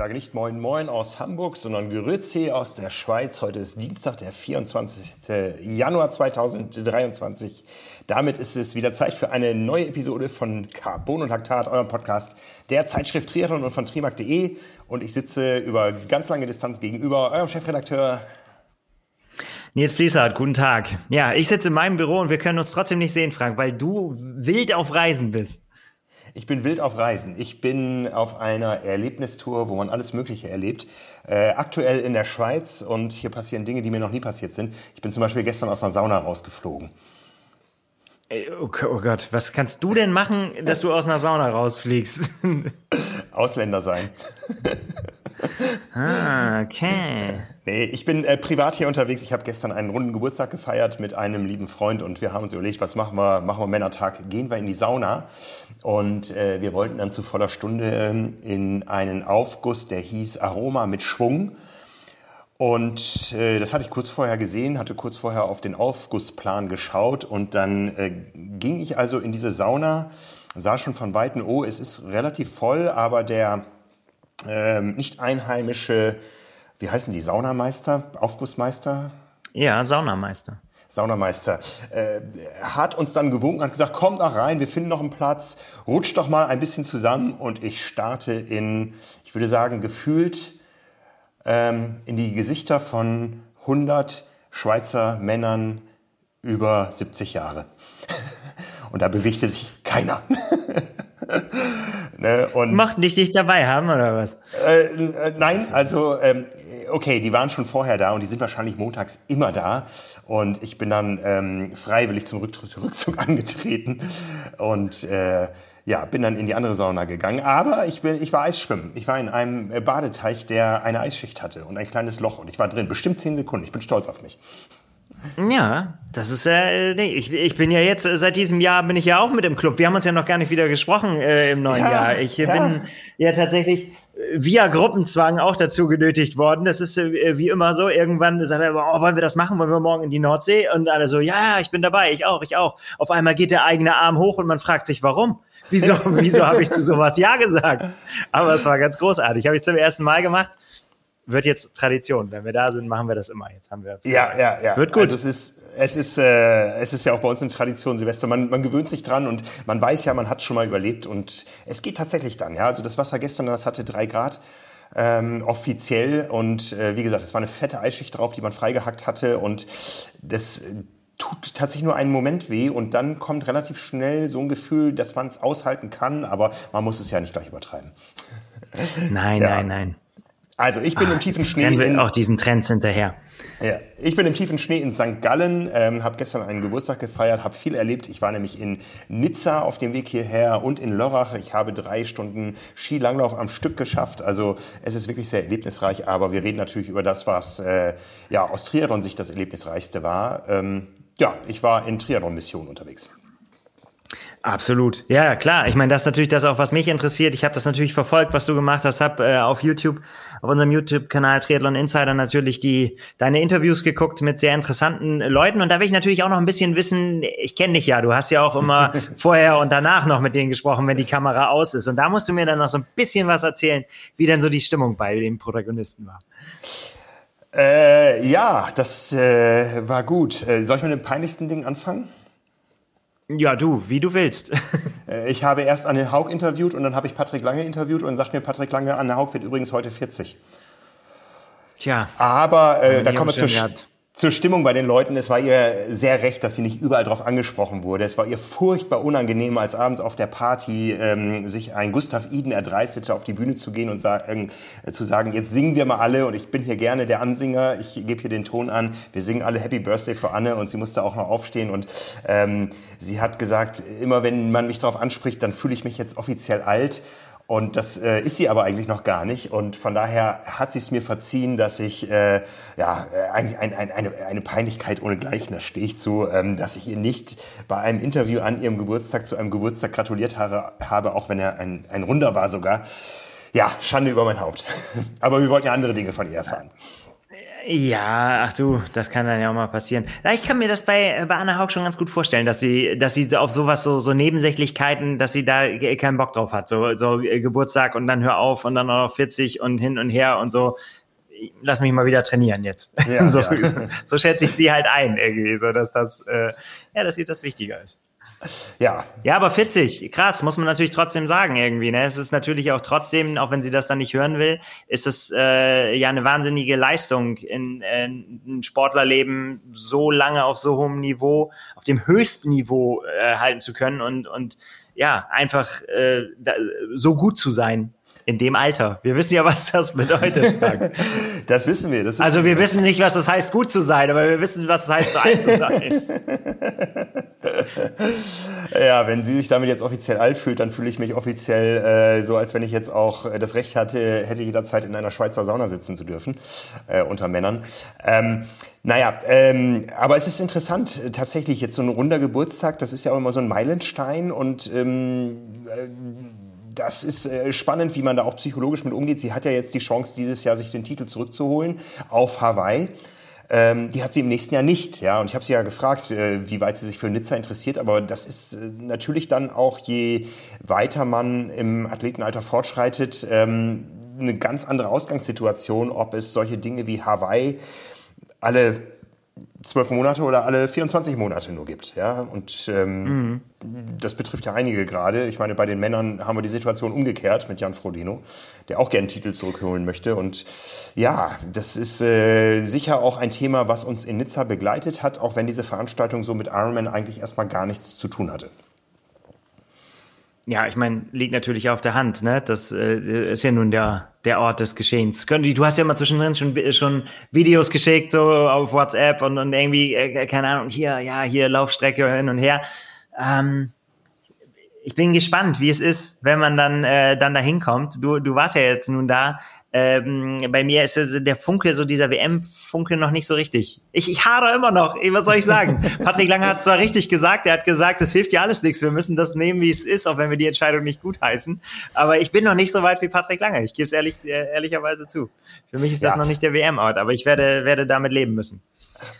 sage nicht Moin Moin aus Hamburg, sondern Grüezi aus der Schweiz. Heute ist Dienstag, der 24. Januar 2023. Damit ist es wieder Zeit für eine neue Episode von Carbon und Laktat, eurem Podcast der Zeitschrift Triathlon und von trimark.de. Und ich sitze über ganz lange Distanz gegenüber eurem Chefredakteur Nils Fließert, guten Tag. Ja, ich sitze in meinem Büro und wir können uns trotzdem nicht sehen, Frank, weil du wild auf Reisen bist. Ich bin wild auf Reisen. Ich bin auf einer Erlebnistour, wo man alles Mögliche erlebt. Äh, aktuell in der Schweiz und hier passieren Dinge, die mir noch nie passiert sind. Ich bin zum Beispiel gestern aus einer Sauna rausgeflogen. Oh, oh Gott, was kannst du denn machen, dass du aus einer Sauna rausfliegst? Ausländer sein. ah, okay. Nee, ich bin äh, privat hier unterwegs. Ich habe gestern einen runden Geburtstag gefeiert mit einem lieben Freund und wir haben uns überlegt, was machen wir? Machen wir Männertag? Gehen wir in die Sauna? Und äh, wir wollten dann zu voller Stunde ähm, in einen Aufguss, der hieß Aroma mit Schwung. Und äh, das hatte ich kurz vorher gesehen, hatte kurz vorher auf den Aufgussplan geschaut und dann äh, ging ich also in diese Sauna, sah schon von Weitem, oh, es ist relativ voll, aber der ähm, nicht einheimische, wie heißen die, Saunameister, Aufgussmeister? Ja, Saunameister. Saunameister, äh, hat uns dann gewunken, hat gesagt, kommt nach rein, wir finden noch einen Platz, rutscht doch mal ein bisschen zusammen und ich starte in, ich würde sagen, gefühlt ähm, in die Gesichter von 100 Schweizer Männern über 70 Jahre. Und da bewegte sich keiner. ne? dich nicht dabei haben oder was? Äh, äh, nein, also ähm, okay, die waren schon vorher da und die sind wahrscheinlich montags immer da. Und ich bin dann ähm, freiwillig zum Rückzug, angetreten und äh, ja, bin dann in die andere Sauna gegangen. Aber ich, bin, ich war Eisschwimmen. Ich war in einem äh, Badeteich, der eine Eisschicht hatte und ein kleines Loch. Und ich war drin, bestimmt zehn Sekunden. Ich bin stolz auf mich. Ja, das ist äh, nee, ich, ich bin ja jetzt seit diesem Jahr bin ich ja auch mit im Club. Wir haben uns ja noch gar nicht wieder gesprochen äh, im neuen ja, Jahr. Ich ja. bin ja tatsächlich äh, via Gruppenzwang auch dazu genötigt worden. Das ist äh, wie immer so. Irgendwann sagt er, oh, wollen wir das machen? Wollen wir morgen in die Nordsee? Und alle so, ja, ich bin dabei, ich auch, ich auch. Auf einmal geht der eigene Arm hoch und man fragt sich, warum? Wieso, wieso habe ich zu sowas Ja gesagt? Aber es war ganz großartig. Habe ich zum ersten Mal gemacht wird jetzt Tradition. Wenn wir da sind, machen wir das immer. Jetzt haben wir ja, ja, ja. Wird gut. Also es ist, es ist, äh, es ist ja auch bei uns eine Tradition, Silvester. Man, man gewöhnt sich dran und man weiß ja, man hat schon mal überlebt und es geht tatsächlich dann. Ja, also das Wasser gestern, das hatte drei Grad. Ähm, offiziell und äh, wie gesagt, es war eine fette Eisschicht drauf, die man freigehackt hatte und das tut tatsächlich nur einen Moment weh und dann kommt relativ schnell so ein Gefühl, dass man es aushalten kann, aber man muss es ja nicht gleich übertreiben. Nein, ja. nein, nein. Also ich bin Ach, im tiefen Schnee. Wir in, auch diesen Trends hinterher. Ja, ich bin im tiefen Schnee in St. Gallen, ähm, habe gestern einen Geburtstag gefeiert, habe viel erlebt. Ich war nämlich in Nizza auf dem Weg hierher und in Lörrach. Ich habe drei Stunden Skilanglauf am Stück geschafft. Also es ist wirklich sehr erlebnisreich. Aber wir reden natürlich über das, was äh, ja aus Triathlon sich das erlebnisreichste war. Ähm, ja, ich war in Triathlon-Mission unterwegs. Absolut. Ja, klar. Ich meine, das ist natürlich das auch, was mich interessiert. Ich habe das natürlich verfolgt, was du gemacht hast, habe äh, auf YouTube, auf unserem YouTube-Kanal Triathlon Insider natürlich die deine Interviews geguckt mit sehr interessanten Leuten. Und da will ich natürlich auch noch ein bisschen wissen, ich kenne dich ja, du hast ja auch immer vorher und danach noch mit denen gesprochen, wenn die Kamera aus ist. Und da musst du mir dann noch so ein bisschen was erzählen, wie denn so die Stimmung bei den Protagonisten war. Äh, ja, das äh, war gut. Äh, soll ich mit dem peinlichsten Ding anfangen? Ja, du, wie du willst. Äh, ich habe erst Anne Haug interviewt und dann habe ich Patrick Lange interviewt und dann sagt mir Patrick Lange, Anne Haug wird übrigens heute 40. Tja. Aber äh, da kommen wir zur, gehabt zur Stimmung bei den Leuten. Es war ihr sehr recht, dass sie nicht überall darauf angesprochen wurde. Es war ihr furchtbar unangenehm, als abends auf der Party ähm, sich ein Gustav Iden erdreistete, auf die Bühne zu gehen und sagen, äh, zu sagen, jetzt singen wir mal alle und ich bin hier gerne der Ansinger. Ich gebe hier den Ton an. Wir singen alle Happy Birthday für Anne und sie musste auch noch aufstehen und ähm, sie hat gesagt, immer wenn man mich darauf anspricht, dann fühle ich mich jetzt offiziell alt. Und das äh, ist sie aber eigentlich noch gar nicht. Und von daher hat sie es mir verziehen, dass ich, äh, ja, ein, ein, ein, eine, eine Peinlichkeit ohne Gleichen, da stehe ich zu, ähm, dass ich ihr nicht bei einem Interview an ihrem Geburtstag zu einem Geburtstag gratuliert habe, habe auch wenn er ein, ein runder war sogar. Ja, Schande über mein Haupt. aber wir wollten ja andere Dinge von ihr erfahren. Ja, ach du, das kann dann ja auch mal passieren. Ich kann mir das bei, bei Anna Haug schon ganz gut vorstellen, dass sie, dass sie auf sowas, so, so Nebensächlichkeiten, dass sie da keinen Bock drauf hat. So, so äh, Geburtstag und dann hör auf und dann noch 40 und hin und her und so. Lass mich mal wieder trainieren jetzt. Ja, so, ja. so schätze ich sie halt ein, irgendwie, so dass das, äh, ja, dass sie das wichtiger ist. Ja. Ja, aber 40, krass, muss man natürlich trotzdem sagen irgendwie. Ne? Es ist natürlich auch trotzdem, auch wenn sie das dann nicht hören will, ist es äh, ja eine wahnsinnige Leistung in, in ein Sportlerleben so lange auf so hohem Niveau, auf dem höchsten Niveau äh, halten zu können und und ja einfach äh, da, so gut zu sein in dem Alter. Wir wissen ja, was das bedeutet. das wissen wir. Das wissen also wir, wir wissen nicht, was es das heißt, gut zu sein, aber wir wissen, was es das heißt, alt zu sein. ja, wenn sie sich damit jetzt offiziell alt fühlt, dann fühle ich mich offiziell äh, so, als wenn ich jetzt auch äh, das Recht hatte, hätte jederzeit in einer Schweizer Sauna sitzen zu dürfen, äh, unter Männern. Ähm, naja, ähm, aber es ist interessant, tatsächlich jetzt so ein runder Geburtstag, das ist ja auch immer so ein Meilenstein und ähm, äh, das ist äh, spannend, wie man da auch psychologisch mit umgeht. Sie hat ja jetzt die Chance, dieses Jahr sich den Titel zurückzuholen auf Hawaii. Ähm, die hat sie im nächsten Jahr nicht, ja. Und ich habe sie ja gefragt, äh, wie weit sie sich für Nizza interessiert. Aber das ist äh, natürlich dann auch, je weiter man im Athletenalter fortschreitet, ähm, eine ganz andere Ausgangssituation, ob es solche Dinge wie Hawaii alle zwölf Monate oder alle 24 Monate nur gibt. Ja? Und ähm, mhm. das betrifft ja einige gerade. Ich meine, bei den Männern haben wir die Situation umgekehrt mit Jan Frodeno, der auch gerne Titel zurückholen möchte. Und ja, das ist äh, sicher auch ein Thema, was uns in Nizza begleitet hat, auch wenn diese Veranstaltung so mit Ironman eigentlich erstmal gar nichts zu tun hatte. Ja, ich meine, liegt natürlich auf der Hand, ne? Das äh, ist ja nun der, der Ort des Geschehens. Du hast ja mal zwischendrin schon, schon Videos geschickt, so auf WhatsApp und, und irgendwie, äh, keine Ahnung, hier, ja, hier Laufstrecke hin und her. Ähm, ich bin gespannt, wie es ist, wenn man dann, äh, dann da hinkommt. Du, du warst ja jetzt nun da. Ähm, bei mir ist der Funke, so dieser WM-Funke noch nicht so richtig. Ich, ich hadere immer noch. Was soll ich sagen? Patrick Lange hat zwar richtig gesagt, er hat gesagt, es hilft ja alles nichts. Wir müssen das nehmen, wie es ist, auch wenn wir die Entscheidung nicht gut heißen. Aber ich bin noch nicht so weit wie Patrick Lange. Ich gebe es ehrlich, äh, ehrlicherweise zu. Für mich ist das noch nicht der WM-Ort, aber ich werde, werde damit leben müssen.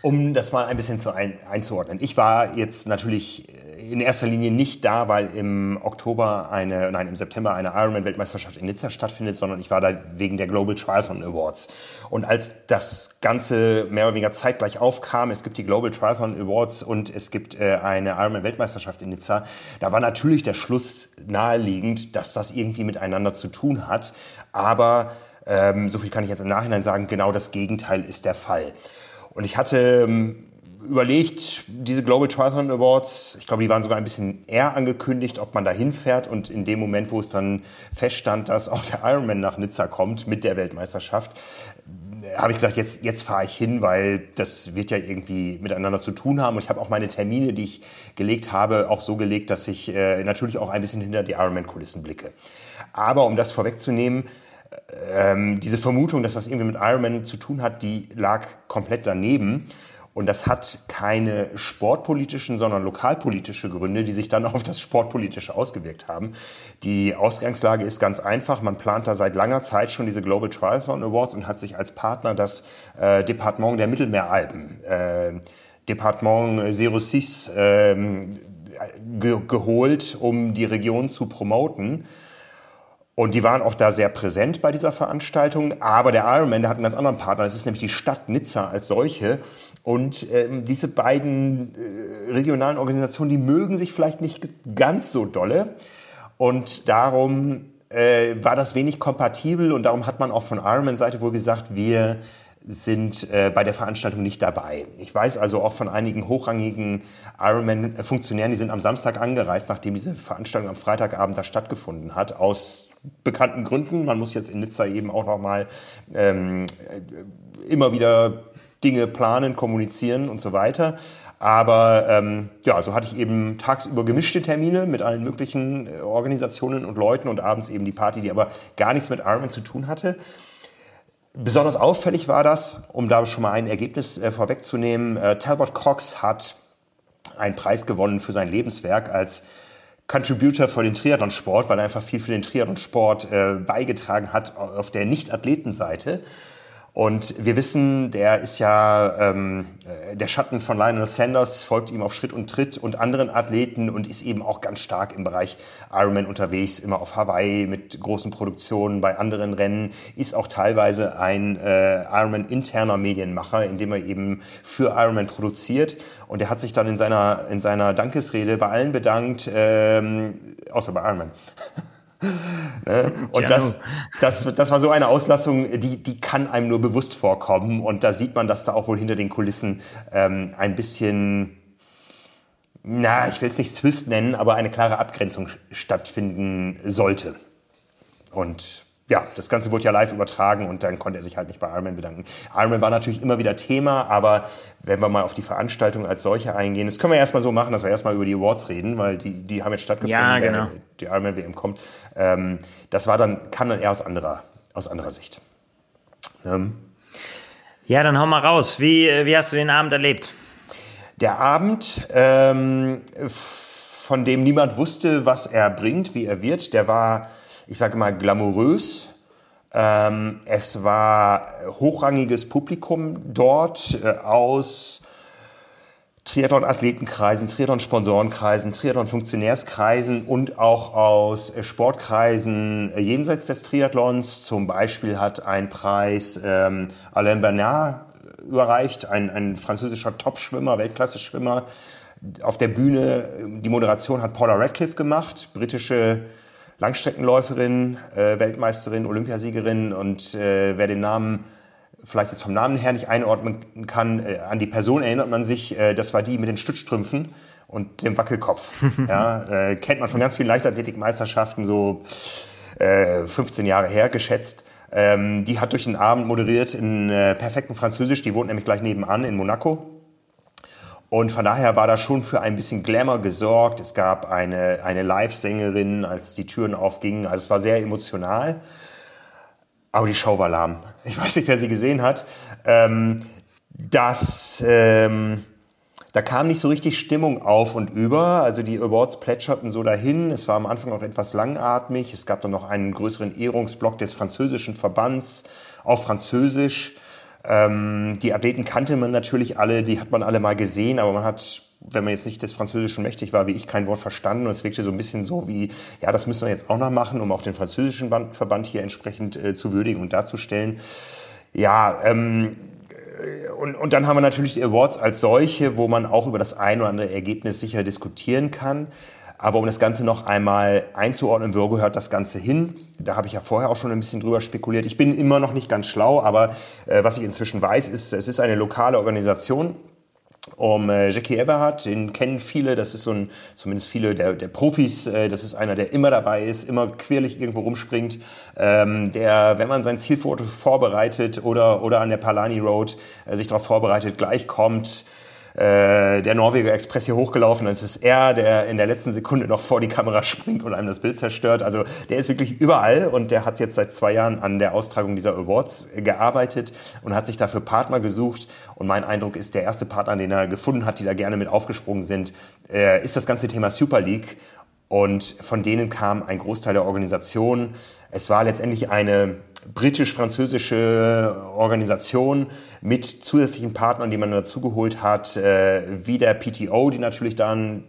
Um das mal ein bisschen zu ein, einzuordnen. Ich war jetzt natürlich in erster Linie nicht da, weil im Oktober eine, nein, im September eine Ironman-Weltmeisterschaft in Nizza stattfindet, sondern ich war da wegen der Global Triathlon Awards. Und als das Ganze mehr oder weniger zeitgleich aufkam, es gibt die Global Triathlon Awards und es gibt äh, eine Ironman-Weltmeisterschaft in Nizza, da war natürlich der Schluss naheliegend, dass das irgendwie miteinander zu tun hat. Aber ähm, so viel kann ich jetzt im Nachhinein sagen, genau das Gegenteil ist der Fall. Und ich hatte ähm, überlegt, diese Global Triathlon Awards, ich glaube, die waren sogar ein bisschen eher angekündigt, ob man da hinfährt. Und in dem Moment, wo es dann feststand, dass auch der Ironman nach Nizza kommt mit der Weltmeisterschaft, habe ich gesagt, jetzt, jetzt fahre ich hin, weil das wird ja irgendwie miteinander zu tun haben. Und ich habe auch meine Termine, die ich gelegt habe, auch so gelegt, dass ich äh, natürlich auch ein bisschen hinter die Ironman-Kulissen blicke. Aber um das vorwegzunehmen, ähm, diese Vermutung, dass das irgendwie mit Ironman zu tun hat, die lag komplett daneben. Und das hat keine sportpolitischen, sondern lokalpolitische Gründe, die sich dann auf das Sportpolitische ausgewirkt haben. Die Ausgangslage ist ganz einfach. Man plant da seit langer Zeit schon diese Global Triathlon Awards und hat sich als Partner das äh, Departement der Mittelmeeralpen, äh, Departement Zero Six, äh, ge geholt, um die Region zu promoten. Und die waren auch da sehr präsent bei dieser Veranstaltung. Aber der Ironman, der hat einen ganz anderen Partner. Das ist nämlich die Stadt Nizza als solche. Und ähm, diese beiden äh, regionalen Organisationen, die mögen sich vielleicht nicht ganz so dolle. Und darum äh, war das wenig kompatibel. Und darum hat man auch von Ironman-Seite wohl gesagt, wir sind äh, bei der Veranstaltung nicht dabei. Ich weiß also auch von einigen hochrangigen Ironman-Funktionären, die sind am Samstag angereist, nachdem diese Veranstaltung am Freitagabend da stattgefunden hat, aus bekannten Gründen. Man muss jetzt in Nizza eben auch nochmal ähm, immer wieder Dinge planen, kommunizieren und so weiter. Aber ähm, ja, so hatte ich eben tagsüber gemischte Termine mit allen möglichen äh, Organisationen und Leuten und abends eben die Party, die aber gar nichts mit Ironman zu tun hatte. Besonders auffällig war das, um da schon mal ein Ergebnis äh, vorwegzunehmen, äh, Talbot Cox hat einen Preis gewonnen für sein Lebenswerk als Contributor für den Triathlonsport, weil er einfach viel für den Triathlonsport äh, beigetragen hat auf der Nicht-Athletenseite. Und wir wissen, der ist ja ähm, äh, der Schatten von Lionel Sanders, folgt ihm auf Schritt und Tritt und anderen Athleten und ist eben auch ganz stark im Bereich Ironman unterwegs, immer auf Hawaii mit großen Produktionen bei anderen Rennen, ist auch teilweise ein äh, Ironman-interner Medienmacher, indem er eben für Ironman produziert. Und er hat sich dann in seiner, in seiner Dankesrede bei allen bedankt, ähm, außer bei Ironman. ne? Und das, das, das war so eine Auslassung, die, die kann einem nur bewusst vorkommen. Und da sieht man, dass da auch wohl hinter den Kulissen ähm, ein bisschen, na, ich will es nicht Zwist nennen, aber eine klare Abgrenzung stattfinden sollte. Und ja, das Ganze wurde ja live übertragen und dann konnte er sich halt nicht bei Ironman bedanken. Ironman war natürlich immer wieder Thema, aber wenn wir mal auf die Veranstaltung als solche eingehen, das können wir erstmal so machen, dass wir erstmal über die Awards reden, weil die, die haben jetzt stattgefunden, ja, genau. die Ironman WM kommt. Ähm, das war dann, kam dann eher aus anderer, aus anderer Sicht. Ähm, ja, dann hau mal raus. Wie, wie hast du den Abend erlebt? Der Abend, ähm, von dem niemand wusste, was er bringt, wie er wird, der war ich sage mal, glamourös. Ähm, es war hochrangiges Publikum dort äh, aus Triathlon-Athletenkreisen, Triathlon-Sponsorenkreisen, Triathlon-Funktionärskreisen und auch aus äh, Sportkreisen äh, jenseits des Triathlons. Zum Beispiel hat ein Preis ähm, Alain Bernard überreicht, ein, ein französischer Top-Schwimmer, Weltklasse-Schwimmer. Auf der Bühne, die Moderation hat Paula Radcliffe gemacht, britische Langstreckenläuferin, äh, Weltmeisterin, Olympiasiegerin und äh, wer den Namen vielleicht jetzt vom Namen her nicht einordnen kann, äh, an die Person erinnert man sich, äh, das war die mit den Stützstrümpfen und dem Wackelkopf. ja, äh, kennt man von ganz vielen Leichtathletikmeisterschaften, so äh, 15 Jahre her geschätzt. Ähm, die hat durch den Abend moderiert in äh, perfektem Französisch, die wohnt nämlich gleich nebenan in Monaco. Und von daher war da schon für ein bisschen Glamour gesorgt. Es gab eine, eine Live-Sängerin, als die Türen aufgingen. Also es war sehr emotional. Aber die Show war lahm. Ich weiß nicht, wer sie gesehen hat. Ähm, das, ähm, da kam nicht so richtig Stimmung auf und über. Also die Awards plätscherten so dahin. Es war am Anfang auch etwas langatmig. Es gab dann noch einen größeren Ehrungsblock des französischen Verbands auf Französisch. Ähm, die Athleten kannte man natürlich alle, die hat man alle mal gesehen, aber man hat wenn man jetzt nicht des Französischen mächtig war, wie ich kein Wort verstanden. Und es wirkte so ein bisschen so wie, ja, das müssen wir jetzt auch noch machen, um auch den französischen Verband hier entsprechend äh, zu würdigen und darzustellen. Ja, ähm, und, und dann haben wir natürlich die Awards als solche, wo man auch über das ein oder andere Ergebnis sicher diskutieren kann. Aber um das Ganze noch einmal einzuordnen, wo gehört das Ganze hin? Da habe ich ja vorher auch schon ein bisschen drüber spekuliert. Ich bin immer noch nicht ganz schlau, aber äh, was ich inzwischen weiß, ist, es ist eine lokale Organisation, um äh, Jackie Everhart, den kennen viele, das ist so ein, zumindest viele der, der Profis, äh, das ist einer, der immer dabei ist, immer quirlig irgendwo rumspringt, ähm, der, wenn man sein Zielfoto vorbereitet oder, oder an der Palani Road äh, sich darauf vorbereitet, gleich kommt, äh, der Norweger Express hier hochgelaufen. Es ist er, der in der letzten Sekunde noch vor die Kamera springt und einem das Bild zerstört. Also der ist wirklich überall und der hat jetzt seit zwei Jahren an der Austragung dieser Awards gearbeitet und hat sich dafür Partner gesucht. Und mein Eindruck ist, der erste Partner, den er gefunden hat, die da gerne mit aufgesprungen sind, äh, ist das ganze Thema Super League. Und von denen kam ein Großteil der Organisation. Es war letztendlich eine britisch-französische Organisation mit zusätzlichen Partnern, die man dazugeholt hat, äh, wie der PTO, die natürlich dann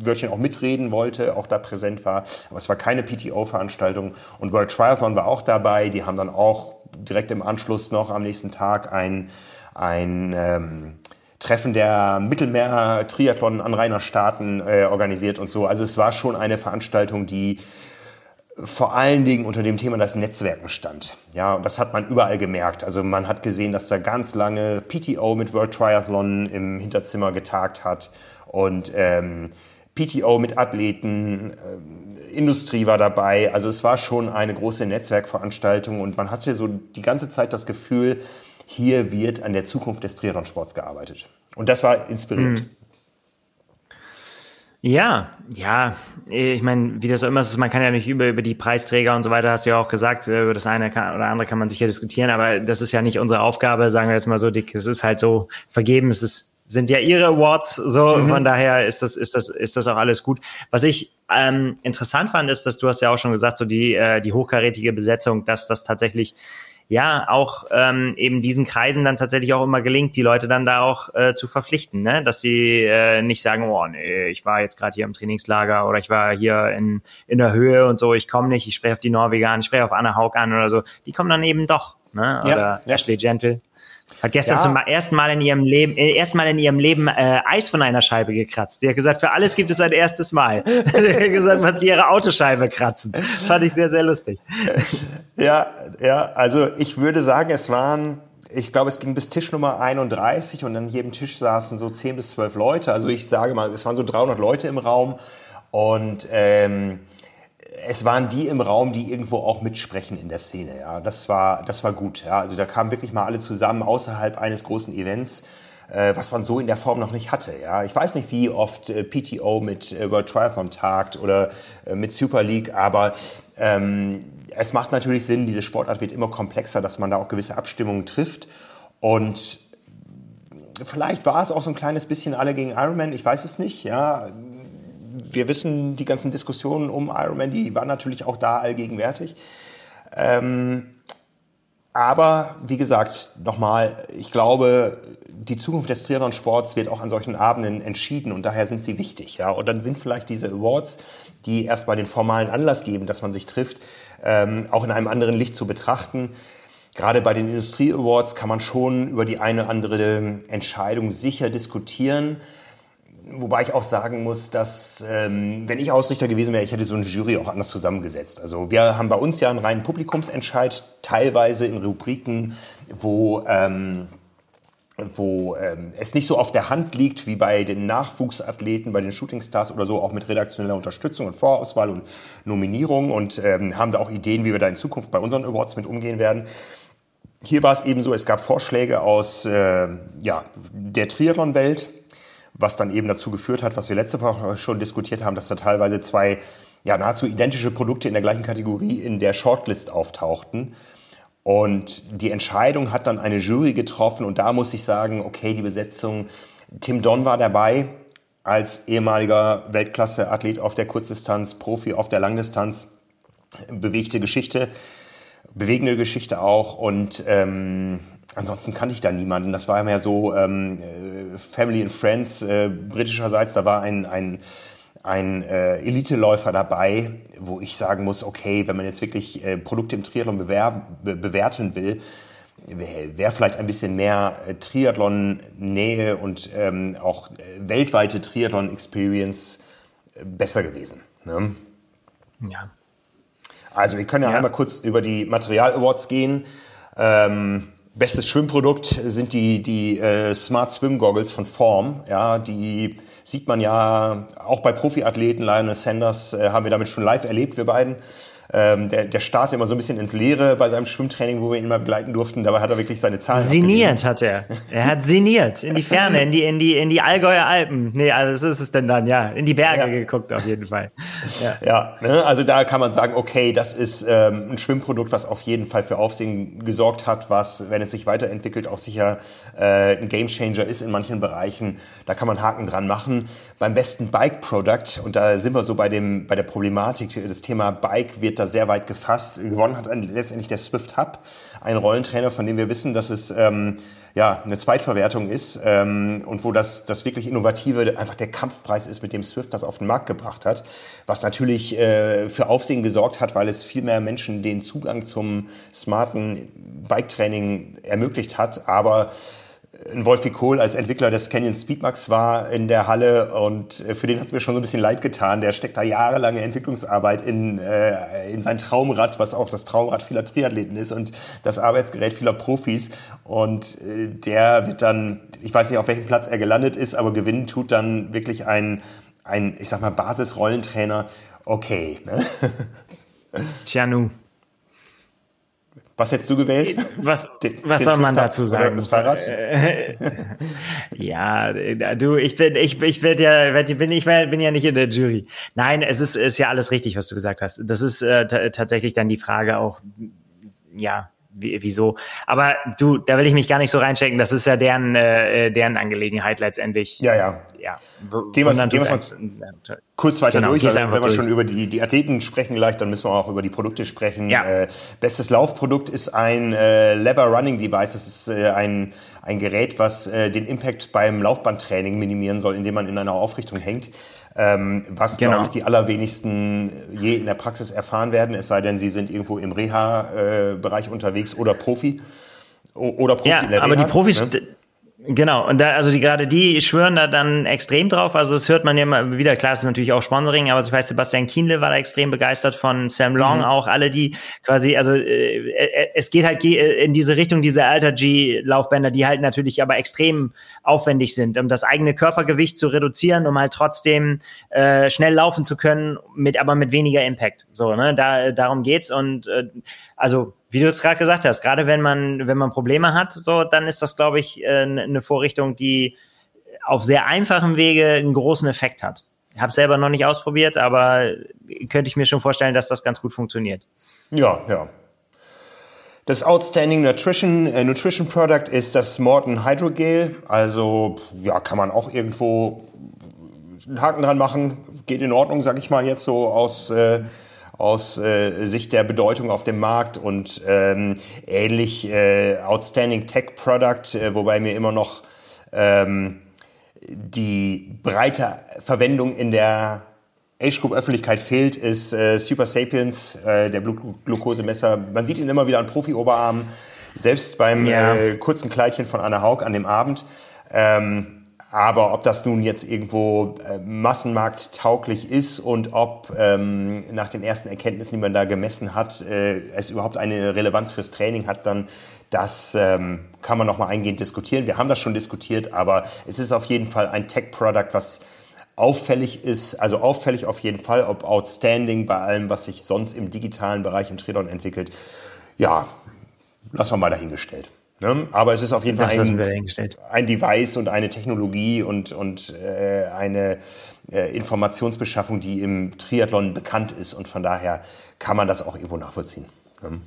Wörtchen auch mitreden wollte, auch da präsent war. Aber es war keine PTO-Veranstaltung. Und World Triathlon war auch dabei. Die haben dann auch direkt im Anschluss noch am nächsten Tag ein, ein ähm, Treffen der Mittelmeer-Triathlon-Anrainerstaaten äh, organisiert und so. Also es war schon eine Veranstaltung, die vor allen Dingen unter dem Thema das Netzwerken stand. Ja, und das hat man überall gemerkt. Also man hat gesehen, dass da ganz lange PTO mit World Triathlon im Hinterzimmer getagt hat und ähm, PTO mit Athleten, äh, Industrie war dabei. Also es war schon eine große Netzwerkveranstaltung und man hatte so die ganze Zeit das Gefühl, hier wird an der Zukunft des Triathlonsports gearbeitet. Und das war inspirierend. Mhm. Ja, ja, ich meine, wie das auch immer ist, man kann ja nicht über, über die Preisträger und so weiter, hast du ja auch gesagt, äh, über das eine kann, oder andere kann man sicher diskutieren, aber das ist ja nicht unsere Aufgabe, sagen wir jetzt mal so dick, es ist halt so vergeben, es ist, sind ja ihre Awards, so, mhm. von daher ist das, ist das, ist das auch alles gut. Was ich ähm, interessant fand, ist, dass du hast ja auch schon gesagt, so die, äh, die hochkarätige Besetzung, dass das tatsächlich ja auch ähm, eben diesen Kreisen dann tatsächlich auch immer gelingt, die Leute dann da auch äh, zu verpflichten, ne? dass sie äh, nicht sagen, oh nee, ich war jetzt gerade hier im Trainingslager oder ich war hier in, in der Höhe und so, ich komme nicht, ich spreche auf die Norweger an, ich spreche auf Anna Haug an oder so. Die kommen dann eben doch, ne? Oder ja, ja. Ashley Gentle. Hat gestern ja. zum ersten Mal in ihrem Leben, äh, ersten Mal in ihrem Leben äh, Eis von einer Scheibe gekratzt. Sie hat gesagt, für alles gibt es ein erstes Mal. Sie hat gesagt, was die ihre Autoscheibe kratzen. Fand ich sehr, sehr lustig. Ja, ja, also ich würde sagen, es waren, ich glaube, es ging bis Tisch Nummer 31 und an jedem Tisch saßen so 10 bis 12 Leute. Also ich sage mal, es waren so 300 Leute im Raum und ähm, es waren die im Raum, die irgendwo auch mitsprechen in der Szene. Ja, das war, das war gut. Ja, also da kamen wirklich mal alle zusammen außerhalb eines großen Events, äh, was man so in der Form noch nicht hatte. Ja, ich weiß nicht, wie oft äh, PTO mit äh, World Triathlon tagt oder äh, mit Super League, aber ähm, es macht natürlich Sinn. Diese Sportart wird immer komplexer, dass man da auch gewisse Abstimmungen trifft und Vielleicht war es auch so ein kleines bisschen alle gegen Ironman, ich weiß es nicht. Ja, wir wissen, die ganzen Diskussionen um Ironman, die waren natürlich auch da allgegenwärtig. Ähm, aber wie gesagt, nochmal, ich glaube, die Zukunft des Triathlon-Sports wird auch an solchen Abenden entschieden und daher sind sie wichtig. Ja? Und dann sind vielleicht diese Awards, die erstmal den formalen Anlass geben, dass man sich trifft, ähm, auch in einem anderen Licht zu betrachten. Gerade bei den Industrie-Awards kann man schon über die eine oder andere Entscheidung sicher diskutieren. Wobei ich auch sagen muss, dass ähm, wenn ich Ausrichter gewesen wäre, ich hätte so eine Jury auch anders zusammengesetzt. Also wir haben bei uns ja einen reinen Publikumsentscheid, teilweise in Rubriken, wo, ähm, wo ähm, es nicht so auf der Hand liegt wie bei den Nachwuchsathleten, bei den Shootingstars oder so, auch mit redaktioneller Unterstützung und Vorauswahl und Nominierung und ähm, haben da auch Ideen, wie wir da in Zukunft bei unseren Awards mit umgehen werden. Hier war es eben so, es gab Vorschläge aus äh, ja, der Triathlon-Welt, was dann eben dazu geführt hat, was wir letzte Woche schon diskutiert haben, dass da teilweise zwei ja, nahezu identische Produkte in der gleichen Kategorie in der Shortlist auftauchten. Und die Entscheidung hat dann eine Jury getroffen und da muss ich sagen, okay, die Besetzung, Tim Don war dabei als ehemaliger Weltklasse-Athlet auf der Kurzdistanz, Profi auf der Langdistanz, bewegte Geschichte, bewegende Geschichte auch und ähm, Ansonsten kannte ich da niemanden. Das war mehr so ähm, äh, Family and Friends äh, britischerseits. Da war ein, ein, ein äh, Eliteläufer dabei, wo ich sagen muss, okay, wenn man jetzt wirklich äh, Produkte im Triathlon bewerben, be bewerten will, wäre wär vielleicht ein bisschen mehr äh, Triathlon-Nähe und ähm, auch äh, weltweite Triathlon-Experience äh, besser gewesen. Ne? Ja. Also wir können ja, ja, einmal kurz über die Material-Awards gehen. Ähm, Bestes Schwimmprodukt sind die, die äh, Smart Swim Goggles von Form. Ja, die sieht man ja auch bei Profiathleten. Lionel Sanders äh, haben wir damit schon live erlebt, wir beiden. Ähm, der, der startet immer so ein bisschen ins Leere bei seinem Schwimmtraining, wo wir ihn mal begleiten durften. Dabei hat er wirklich seine Zahlen. Seniert hat er. Er hat seniert in die Ferne, in die, in die, in die Allgäuer Alpen. Nee, also was ist es denn dann? Ja, in die Berge ja. geguckt auf jeden Fall. Ja, ja ne? also da kann man sagen, okay, das ist ähm, ein Schwimmprodukt, was auf jeden Fall für Aufsehen gesorgt hat, was, wenn es sich weiterentwickelt, auch sicher äh, ein Gamechanger ist in manchen Bereichen. Da kann man Haken dran machen. Beim besten Bike-Product, und da sind wir so bei dem, bei der Problematik, das Thema Bike wird da sehr weit gefasst. Gewonnen hat letztendlich der Swift Hub, ein Rollentrainer, von dem wir wissen, dass es ähm, ja eine Zweitverwertung ist ähm, und wo das, das wirklich Innovative einfach der Kampfpreis ist, mit dem Swift das auf den Markt gebracht hat, was natürlich äh, für Aufsehen gesorgt hat, weil es viel mehr Menschen den Zugang zum smarten Bike-Training ermöglicht hat, aber ein Wolfi Kohl als Entwickler des Canyon Speedmax war in der Halle und äh, für den hat es mir schon so ein bisschen leid getan. Der steckt da jahrelange Entwicklungsarbeit in, äh, in sein Traumrad, was auch das Traumrad vieler Triathleten ist und das Arbeitsgerät vieler Profis. Und äh, der wird dann, ich weiß nicht, auf welchem Platz er gelandet ist, aber gewinnen tut dann wirklich ein, ein ich sag mal, Basis-Rollentrainer. Okay. Ne? Tja, nu. Was hättest du gewählt? Was, den, was den soll man dazu sagen? das Fahrrad? ja, du, ich bin, ich, ich bin ja, bin, ich bin ja nicht in der Jury. Nein, es ist, ist ja alles richtig, was du gesagt hast. Das ist äh, tatsächlich dann die Frage auch, ja, wie, wieso. Aber du, da will ich mich gar nicht so reinstecken. Das ist ja deren, äh, deren Angelegenheit letztendlich. Ja, ja. ja. Gehen wir gehen mal kurz weiter genau, durch. Weil, wenn wir durch. schon über die, die Athleten sprechen gleich, dann müssen wir auch über die Produkte sprechen. Ja. Äh, bestes Laufprodukt ist ein äh, Lever Running Device. Das ist äh, ein, ein Gerät, was äh, den Impact beim Laufbandtraining minimieren soll, indem man in einer Aufrichtung hängt ähm, was, genau. glaube ich, die allerwenigsten je in der Praxis erfahren werden, es sei denn, sie sind irgendwo im Reha-Bereich unterwegs oder Profi. Oder Profi ja, in der Reha. Aber die Profis, ne? Genau, und da, also die gerade die schwören da dann extrem drauf. Also das hört man ja immer wieder, klar, es ist natürlich auch Sponsoring, aber ich weiß, Sebastian Kienle war da extrem begeistert von Sam Long, mhm. auch alle die quasi, also äh, äh es geht halt in diese Richtung, diese Alter G-Laufbänder, die halt natürlich aber extrem aufwendig sind, um das eigene Körpergewicht zu reduzieren, um halt trotzdem äh, schnell laufen zu können, mit aber mit weniger Impact. So, ne, da darum geht's und äh, also wie du es gerade gesagt hast, gerade wenn man, wenn man Probleme hat, so, dann ist das, glaube ich, äh, eine Vorrichtung, die auf sehr einfachem Wege einen großen Effekt hat. Ich habe selber noch nicht ausprobiert, aber könnte ich mir schon vorstellen, dass das ganz gut funktioniert. Ja, ja. Das Outstanding Nutrition, äh, Nutrition Product ist das Morton Hydrogel. Also ja, kann man auch irgendwo einen Haken dran machen. Geht in Ordnung, sag ich mal jetzt so aus äh, aus äh, Sicht der Bedeutung auf dem Markt und ähm, ähnlich äh, Outstanding Tech Product, äh, wobei mir immer noch ähm, die breite Verwendung in der Age Group Öffentlichkeit fehlt, ist äh, Super Sapiens, äh, der Blutglukosemesser. Man sieht ihn immer wieder an Profi-Oberarmen, selbst beim ja. äh, kurzen Kleidchen von Anna Haug an dem Abend. Ähm, aber ob das nun jetzt irgendwo äh, massenmarkttauglich ist und ob ähm, nach den ersten Erkenntnissen, die man da gemessen hat, äh, es überhaupt eine Relevanz fürs Training hat, dann das ähm, kann man nochmal eingehend diskutieren. Wir haben das schon diskutiert, aber es ist auf jeden Fall ein Tech-Product, was auffällig ist, also auffällig auf jeden Fall, ob outstanding bei allem, was sich sonst im digitalen Bereich im Tridon entwickelt. Ja, lassen wir mal dahingestellt. Ne? Aber es ist auf jeden Fall ein, ein, Device und eine Technologie und, und äh, eine äh, Informationsbeschaffung, die im Triathlon bekannt ist und von daher kann man das auch irgendwo nachvollziehen. Ne?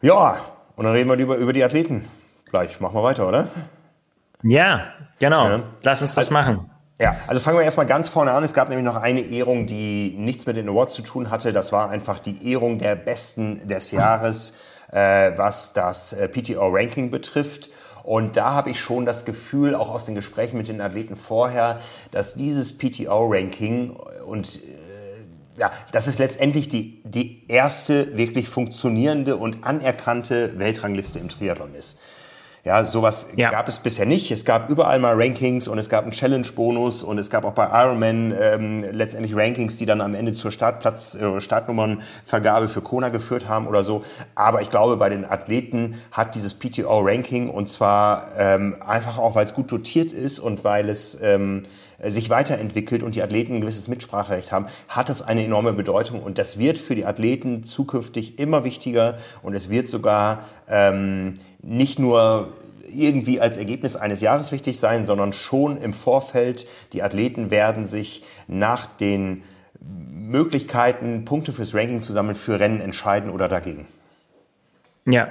Ja, und dann reden wir über, über die Athleten. Gleich machen wir weiter, oder? Ja, genau. Ja. Lass uns das also, machen. Ja, also fangen wir erstmal ganz vorne an. Es gab nämlich noch eine Ehrung, die nichts mit den Awards zu tun hatte. Das war einfach die Ehrung der Besten des Jahres äh, was das äh, PTO-Ranking betrifft. Und da habe ich schon das Gefühl, auch aus den Gesprächen mit den Athleten vorher, dass dieses PTO-Ranking und äh, ja, das ist letztendlich die, die erste wirklich funktionierende und anerkannte Weltrangliste im Triathlon ist. Ja, sowas ja. gab es bisher nicht. Es gab überall mal Rankings und es gab einen Challenge-Bonus und es gab auch bei Ironman ähm, letztendlich Rankings, die dann am Ende zur Startplatz, äh, Startnummernvergabe für Kona geführt haben oder so. Aber ich glaube, bei den Athleten hat dieses PTO-Ranking und zwar ähm, einfach auch, weil es gut dotiert ist und weil es ähm, sich weiterentwickelt und die Athleten ein gewisses Mitspracherecht haben, hat es eine enorme Bedeutung und das wird für die Athleten zukünftig immer wichtiger und es wird sogar ähm, nicht nur irgendwie als Ergebnis eines Jahres wichtig sein, sondern schon im Vorfeld. Die Athleten werden sich nach den Möglichkeiten, Punkte fürs Ranking zu sammeln, für Rennen entscheiden oder dagegen. Ja,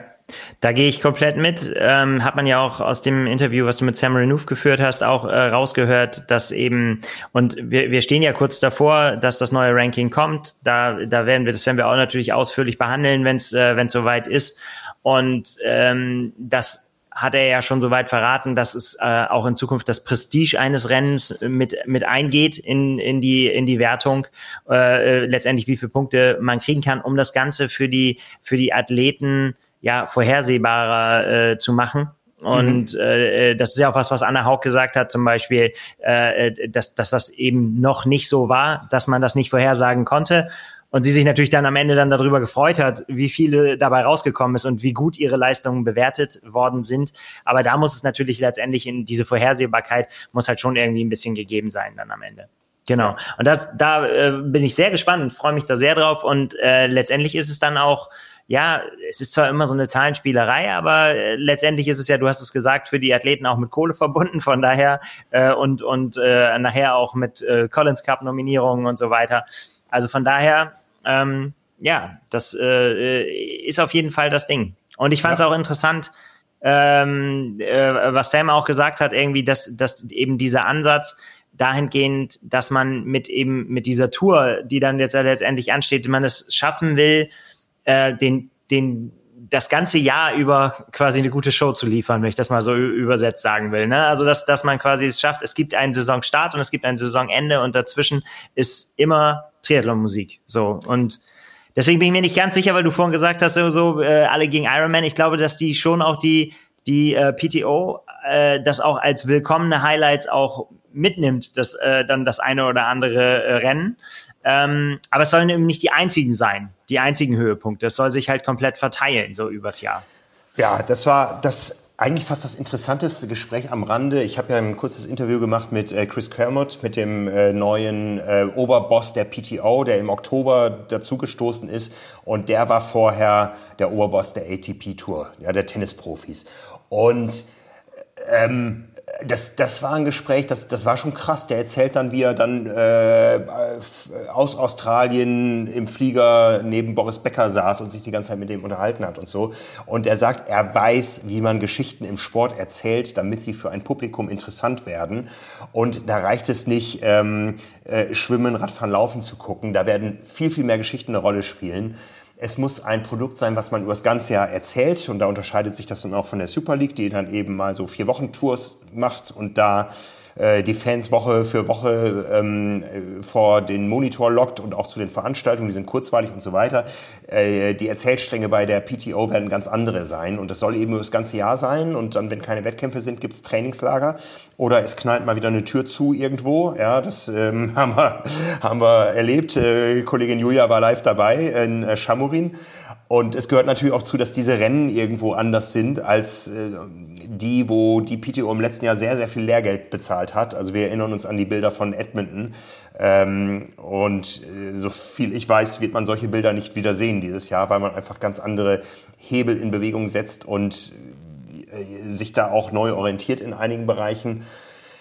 da gehe ich komplett mit. Ähm, hat man ja auch aus dem Interview, was du mit Sam Renouf geführt hast, auch äh, rausgehört, dass eben, und wir, wir stehen ja kurz davor, dass das neue Ranking kommt. Da, da werden wir, das werden wir auch natürlich ausführlich behandeln, wenn es äh, wenn's soweit ist. Und ähm, das hat er ja schon soweit verraten, dass es äh, auch in Zukunft das Prestige eines Rennens mit mit eingeht in in die in die Wertung äh, äh letztendlich wie viele Punkte man kriegen kann, um das Ganze für die für die Athleten ja vorhersehbarer äh, zu machen. Und mhm. äh, das ist ja auch was, was Anna Haug gesagt hat, zum Beispiel, äh, dass, dass das eben noch nicht so war, dass man das nicht vorhersagen konnte. Und sie sich natürlich dann am Ende dann darüber gefreut hat, wie viele dabei rausgekommen ist und wie gut ihre Leistungen bewertet worden sind. Aber da muss es natürlich letztendlich in diese Vorhersehbarkeit muss halt schon irgendwie ein bisschen gegeben sein dann am Ende. Genau. Und das, da äh, bin ich sehr gespannt freue mich da sehr drauf. Und äh, letztendlich ist es dann auch ja, es ist zwar immer so eine Zahlenspielerei, aber äh, letztendlich ist es ja, du hast es gesagt, für die Athleten auch mit Kohle verbunden, von daher äh, und und äh, nachher auch mit äh, Collins Cup Nominierungen und so weiter. Also von daher ähm, ja, das äh, ist auf jeden Fall das Ding. Und ich fand es ja. auch interessant, ähm, äh, was Sam auch gesagt hat, irgendwie, dass, dass eben dieser Ansatz dahingehend, dass man mit eben mit dieser Tour, die dann jetzt letztendlich ansteht, man es schaffen will, äh, den, den das ganze Jahr über quasi eine gute Show zu liefern, wenn ich das mal so übersetzt sagen will. Ne? Also dass, dass man quasi es schafft, es gibt einen Saisonstart und es gibt ein Saisonende und dazwischen ist immer Triathlon-Musik. So und deswegen bin ich mir nicht ganz sicher, weil du vorhin gesagt hast, so, äh, alle gegen Ironman. Ich glaube, dass die schon auch die die äh, PTO äh, das auch als willkommene Highlights auch mitnimmt, das äh, dann das eine oder andere äh, Rennen. Ähm, aber es sollen eben nicht die einzigen sein, die einzigen Höhepunkte. Es soll sich halt komplett verteilen, so übers Jahr. Ja, das war das eigentlich fast das interessanteste Gespräch am Rande. Ich habe ja ein kurzes Interview gemacht mit äh, Chris Kermott, mit dem äh, neuen äh, Oberboss der PTO, der im Oktober dazugestoßen ist. Und der war vorher der Oberboss der ATP Tour, ja, der Tennisprofis. Und ähm, das, das war ein Gespräch, das, das war schon krass. Der erzählt dann, wie er dann äh, aus Australien im Flieger neben Boris Becker saß und sich die ganze Zeit mit dem unterhalten hat und so. Und er sagt, er weiß, wie man Geschichten im Sport erzählt, damit sie für ein Publikum interessant werden. Und da reicht es nicht, ähm, äh, Schwimmen, Radfahren, Laufen zu gucken. Da werden viel, viel mehr Geschichten eine Rolle spielen. Es muss ein Produkt sein, was man über das ganze Jahr erzählt. Und da unterscheidet sich das dann auch von der Super League, die dann eben mal so vier Wochen Tours macht und da äh, die Fans Woche für Woche ähm, vor den Monitor lockt und auch zu den Veranstaltungen, die sind kurzweilig und so weiter. Äh, die Erzählstränge bei der PTO werden ganz andere sein und das soll eben das ganze Jahr sein und dann, wenn keine Wettkämpfe sind, gibt's Trainingslager oder es knallt mal wieder eine Tür zu irgendwo. Ja, das ähm, haben, wir, haben wir erlebt. Äh, Kollegin Julia war live dabei in äh, Chamorin. Und es gehört natürlich auch zu, dass diese Rennen irgendwo anders sind als äh, die, wo die PTO im letzten Jahr sehr, sehr viel Lehrgeld bezahlt hat. Also wir erinnern uns an die Bilder von Edmonton. Ähm, und äh, so viel ich weiß, wird man solche Bilder nicht wieder sehen dieses Jahr, weil man einfach ganz andere Hebel in Bewegung setzt und äh, sich da auch neu orientiert in einigen Bereichen.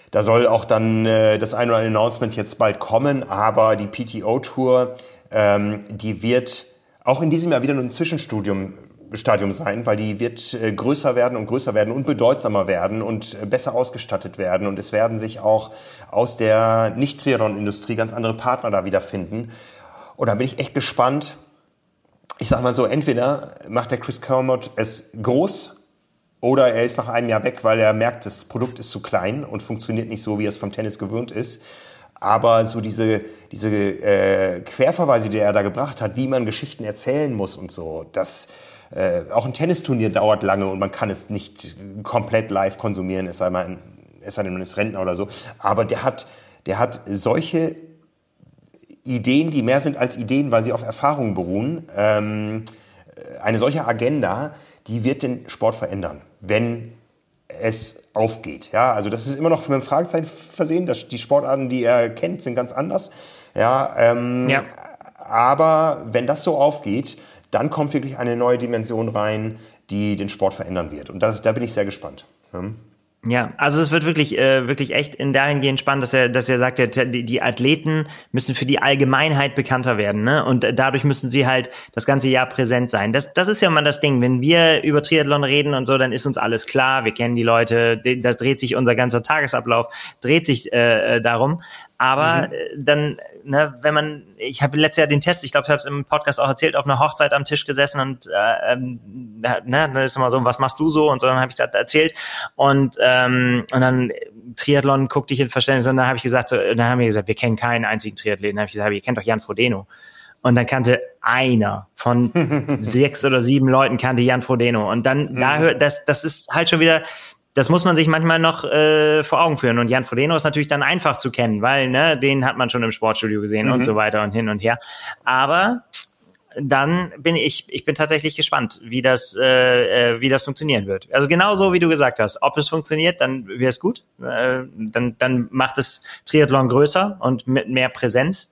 Da soll auch dann äh, das ein oder andere Announcement jetzt bald kommen, aber die PTO-Tour, ähm, die wird auch in diesem Jahr wieder nur ein Zwischenstudium Stadium sein, weil die wird äh, größer werden und größer werden und bedeutsamer werden und äh, besser ausgestattet werden. Und es werden sich auch aus der Nicht-Triathlon-Industrie ganz andere Partner da wiederfinden. Und da bin ich echt gespannt. Ich sag mal so, entweder macht der Chris Kermott es groß oder er ist nach einem Jahr weg, weil er merkt, das Produkt ist zu klein und funktioniert nicht so, wie er es vom Tennis gewöhnt ist. Aber so diese, diese äh, Querverweise, die er da gebracht hat, wie man Geschichten erzählen muss und so, das äh, auch ein Tennisturnier dauert lange und man kann es nicht komplett live konsumieren, es sei, mal, es sei denn, man ist Rentner oder so. Aber der hat, der hat solche Ideen, die mehr sind als Ideen, weil sie auf Erfahrungen beruhen. Ähm, eine solche Agenda, die wird den Sport verändern, wenn es aufgeht. Ja, also das ist immer noch mit einem Fragezeichen versehen. Das, die Sportarten, die er kennt, sind ganz anders. Ja, ähm, ja. aber wenn das so aufgeht, dann kommt wirklich eine neue Dimension rein, die den Sport verändern wird. Und das, da bin ich sehr gespannt. Hm? Ja, also es wird wirklich, äh, wirklich echt in dahingehend spannend, dass er, dass er sagt, die, die Athleten müssen für die Allgemeinheit bekannter werden, ne? Und dadurch müssen sie halt das ganze Jahr präsent sein. Das, das ist ja mal das Ding. Wenn wir über Triathlon reden und so, dann ist uns alles klar. Wir kennen die Leute. Das dreht sich unser ganzer Tagesablauf, dreht sich äh, äh darum. Aber mhm. Äh, dann, ne, wenn man, ich habe letztes Jahr den Test, ich glaube, ich habe es im Podcast auch erzählt, auf einer Hochzeit am Tisch gesessen und äh, ähm, ne, dann ist immer so, was machst du so? Und so, dann habe ich das erzählt und ähm, und dann Triathlon guckte ich in Verständnis und dann habe ich gesagt, so, dann haben wir gesagt, wir kennen keinen einzigen Triathleten. Dann habe ich gesagt, ihr kennt doch Jan Frodeno. Und dann kannte einer von sechs oder sieben Leuten kannte Jan Frodeno. Und dann, mhm. da hört, das, das ist halt schon wieder, das muss man sich manchmal noch äh, vor Augen führen. Und Jan Frodeno ist natürlich dann einfach zu kennen, weil ne, den hat man schon im Sportstudio gesehen mhm. und so weiter und hin und her. Aber dann bin ich, ich bin tatsächlich gespannt, wie das, äh, äh wie das funktionieren wird. Also genau so, wie du gesagt hast. Ob es funktioniert, dann wäre es gut. Äh, dann, dann macht es Triathlon größer und mit mehr Präsenz.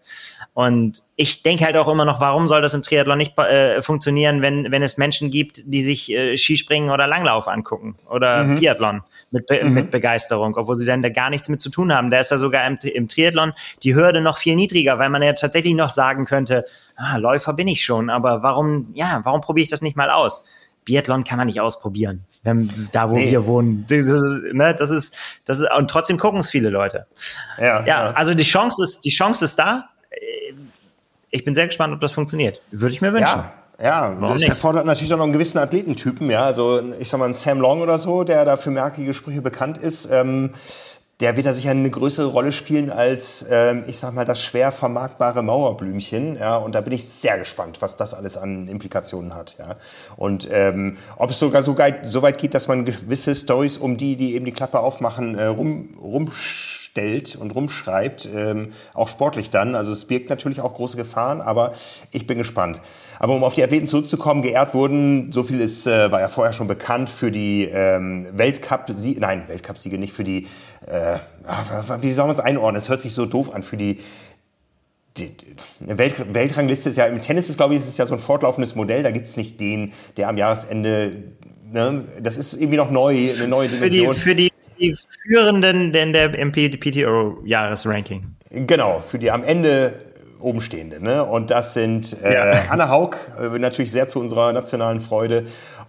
Und ich denke halt auch immer noch, warum soll das im Triathlon nicht äh, funktionieren, wenn, wenn es Menschen gibt, die sich äh, Skispringen oder Langlauf angucken oder mhm. Biathlon mit, mhm. mit Begeisterung, obwohl sie dann da gar nichts mit zu tun haben. Da ist ja sogar im, im Triathlon die Hürde noch viel niedriger, weil man ja tatsächlich noch sagen könnte, ah, Läufer bin ich schon, aber warum, ja, warum probiere ich das nicht mal aus? Biathlon kann man nicht ausprobieren, wenn, da wo nee. wir wohnen. Das ist, ne, das ist, das ist, und trotzdem gucken es viele Leute. Ja, ja, ja, also die Chance ist, die Chance ist da. Ich bin sehr gespannt, ob das funktioniert. Würde ich mir wünschen. Ja. Ja, Warum das nicht? erfordert natürlich auch noch einen gewissen Athletentypen, ja. Also ich sag mal, ein Sam Long oder so, der da für merkige Sprüche bekannt ist, ähm, der wird da sicher eine größere Rolle spielen als, ähm, ich sag mal, das schwer vermarktbare Mauerblümchen. Ja, und da bin ich sehr gespannt, was das alles an Implikationen hat. Ja, und ähm, ob es sogar so, weit, so weit geht, dass man gewisse Stories um die, die eben die Klappe aufmachen, äh, rum, rumstellt und rumschreibt, ähm, auch sportlich dann. Also es birgt natürlich auch große Gefahren, aber ich bin gespannt. Aber um auf die Athleten zurückzukommen, geehrt wurden, so viel ist, äh, war ja vorher schon bekannt für die ähm, Weltcup-Siege, nein, Weltcup-Siege nicht für die, äh, wie soll man es einordnen? Es hört sich so doof an, für die Welt, Weltrangliste ist ja, im Tennis ist, glaube ich, ist es ja so ein fortlaufendes Modell, da gibt es nicht den, der am Jahresende, ne, das ist irgendwie noch neu, eine neue Dimension. Für die, für die, die Führenden in der PTO-Jahresranking. Genau, für die am Ende Obenstehende. Ne? Und das sind äh, ja. Anne Haug, äh, natürlich sehr zu unserer nationalen Freude,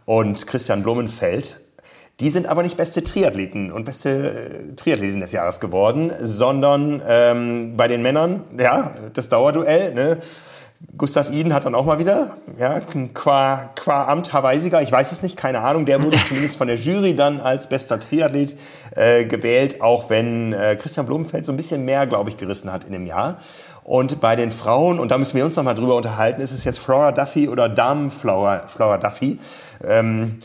und Christian Blumenfeld. Die sind aber nicht beste Triathleten und beste äh, Triathletin des Jahres geworden, sondern ähm, bei den Männern, ja, das Dauerduell, ne? Gustav Iden hat dann auch mal wieder, ja, qua, qua Amt Hawaii-Sieger, ich weiß es nicht, keine Ahnung, der wurde zumindest von der Jury dann als bester Triathlet äh, gewählt, auch wenn äh, Christian Blumenfeld so ein bisschen mehr, glaube ich, gerissen hat in dem Jahr. Und bei den Frauen, und da müssen wir uns nochmal drüber unterhalten, ist es jetzt Flora Duffy oder Damen Flora, Flora Duffy. Ähm,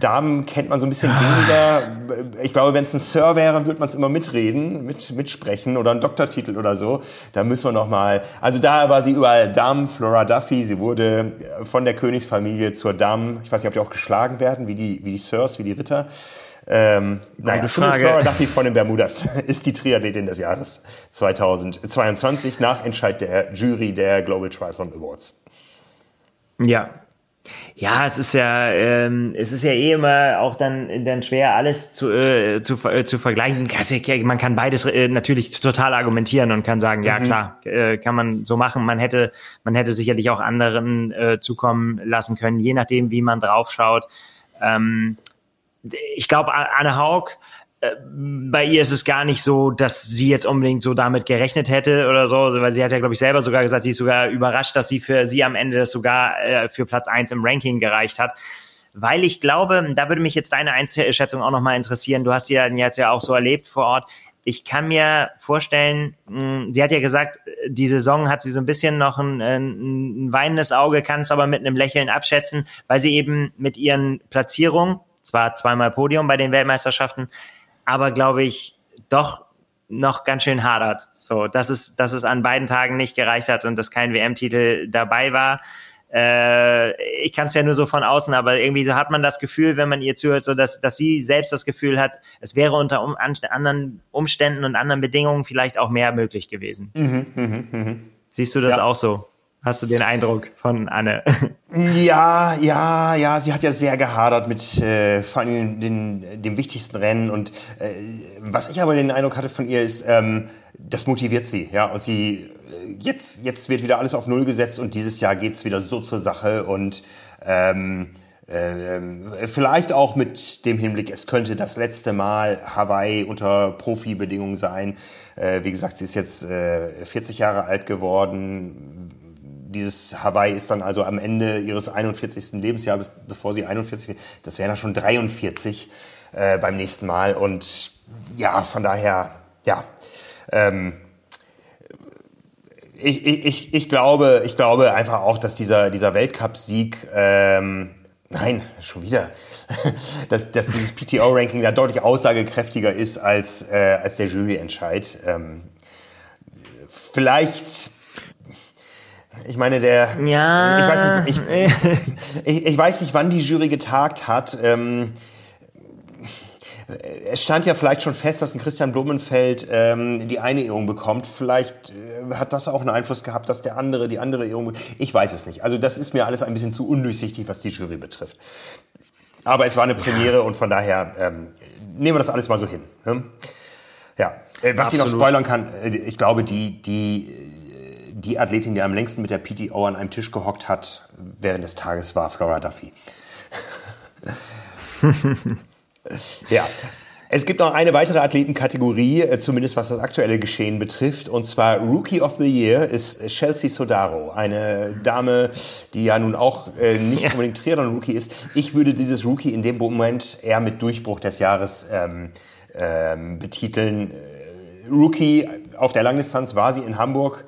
Damen kennt man so ein bisschen ah. weniger. Ich glaube, wenn es ein Sir wäre, würde man es immer mitreden, mit, mitsprechen oder ein Doktortitel oder so. Da müssen wir noch mal. Also da war sie überall Dame Flora Duffy. Sie wurde von der Königsfamilie zur Dame. Ich weiß nicht, ob die auch geschlagen werden, wie die, wie die Sirs, wie die Ritter. Ähm, naja, Frage. Flora Duffy von den Bermudas ist die Triathletin des Jahres 2022 nach Entscheid der Jury der Global Triathlon Awards. Ja, ja, es ist ja, ähm, es ist ja eh immer auch dann, dann schwer, alles zu, äh, zu, äh, zu vergleichen. Man kann beides äh, natürlich total argumentieren und kann sagen, ja mhm. klar, äh, kann man so machen. Man hätte, man hätte sicherlich auch anderen äh, zukommen lassen können, je nachdem, wie man draufschaut. Ähm, ich glaube, Anne Haug, bei ihr ist es gar nicht so, dass sie jetzt unbedingt so damit gerechnet hätte oder so, weil sie hat ja, glaube ich, selber sogar gesagt, sie ist sogar überrascht, dass sie für sie am Ende das sogar äh, für Platz eins im Ranking gereicht hat. Weil ich glaube, da würde mich jetzt deine Einschätzung auch nochmal interessieren. Du hast sie ja jetzt ja auch so erlebt vor Ort. Ich kann mir vorstellen, mh, sie hat ja gesagt, die Saison hat sie so ein bisschen noch ein, ein weinendes Auge, kann es aber mit einem Lächeln abschätzen, weil sie eben mit ihren Platzierungen zwar zweimal Podium bei den Weltmeisterschaften, aber glaube ich doch noch ganz schön hadert. So, dass es, dass es an beiden Tagen nicht gereicht hat und dass kein WM-Titel dabei war. Äh, ich kann es ja nur so von außen, aber irgendwie so hat man das Gefühl, wenn man ihr zuhört, so dass, dass sie selbst das Gefühl hat, es wäre unter um, an, anderen Umständen und anderen Bedingungen vielleicht auch mehr möglich gewesen. Mhm, mh, mh. Siehst du das ja. auch so? Hast du den Eindruck von Anne? Ja, ja, ja. Sie hat ja sehr gehadert mit äh, vor allem den, dem wichtigsten Rennen. Und äh, was ich aber den Eindruck hatte von ihr ist, ähm, das motiviert sie. Ja, und sie äh, jetzt jetzt wird wieder alles auf Null gesetzt und dieses Jahr geht's wieder so zur Sache und ähm, äh, vielleicht auch mit dem Hinblick, es könnte das letzte Mal Hawaii unter Profibedingungen sein. Äh, wie gesagt, sie ist jetzt äh, 40 Jahre alt geworden dieses Hawaii ist dann also am Ende ihres 41. Lebensjahres, bevor sie 41 wird, das wären dann schon 43 äh, beim nächsten Mal. Und ja, von daher, ja. Ähm, ich, ich, ich, glaube, ich glaube einfach auch, dass dieser, dieser Weltcup-Sieg, ähm, nein, schon wieder, dass, dass dieses PTO-Ranking da deutlich aussagekräftiger ist als, äh, als der Juryentscheid. Ähm, vielleicht ich meine, der. Ja. Ich weiß nicht, ich, ich, ich weiß nicht wann die Jury getagt hat. Ähm, es stand ja vielleicht schon fest, dass ein Christian Blumenfeld ähm, die eine Ehrung bekommt. Vielleicht äh, hat das auch einen Einfluss gehabt, dass der andere die andere Ehrung bekommt. Ich weiß es nicht. Also das ist mir alles ein bisschen zu undurchsichtig, was die Jury betrifft. Aber es war eine Premiere ja. und von daher ähm, nehmen wir das alles mal so hin. Ne? Ja, äh, was Absolut. ich noch spoilern kann, äh, ich glaube, die, die die Athletin, die am längsten mit der PTO an einem Tisch gehockt hat während des Tages, war Flora Duffy. ja, es gibt noch eine weitere Athletenkategorie, äh, zumindest was das aktuelle Geschehen betrifft. Und zwar Rookie of the Year ist Chelsea Sodaro, eine Dame, die ja nun auch äh, nicht ja. unbedingt Triathlon-Rookie ist. Ich würde dieses Rookie in dem Moment eher mit Durchbruch des Jahres ähm, ähm, betiteln. Äh, Rookie auf der Langdistanz war sie in Hamburg.